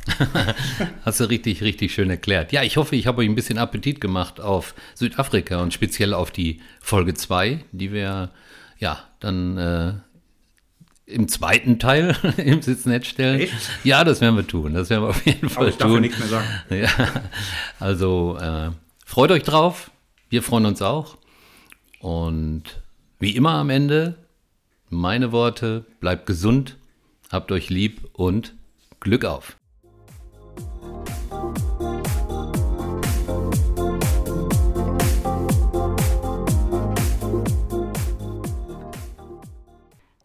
[LAUGHS] Hast du richtig, richtig schön erklärt. Ja, ich hoffe, ich habe euch ein bisschen Appetit gemacht auf Südafrika und speziell auf die Folge 2, die wir ja dann äh, im zweiten Teil [LAUGHS] im Sitznetz stellen. Echt? Ja, das werden wir tun. Das werden wir auf jeden Fall Aber ich darf tun. nichts mehr sagen. [LAUGHS] Ja, also äh, freut euch drauf. Wir freuen uns auch. Und wie immer am Ende, meine Worte, bleibt gesund, habt euch lieb und Glück auf.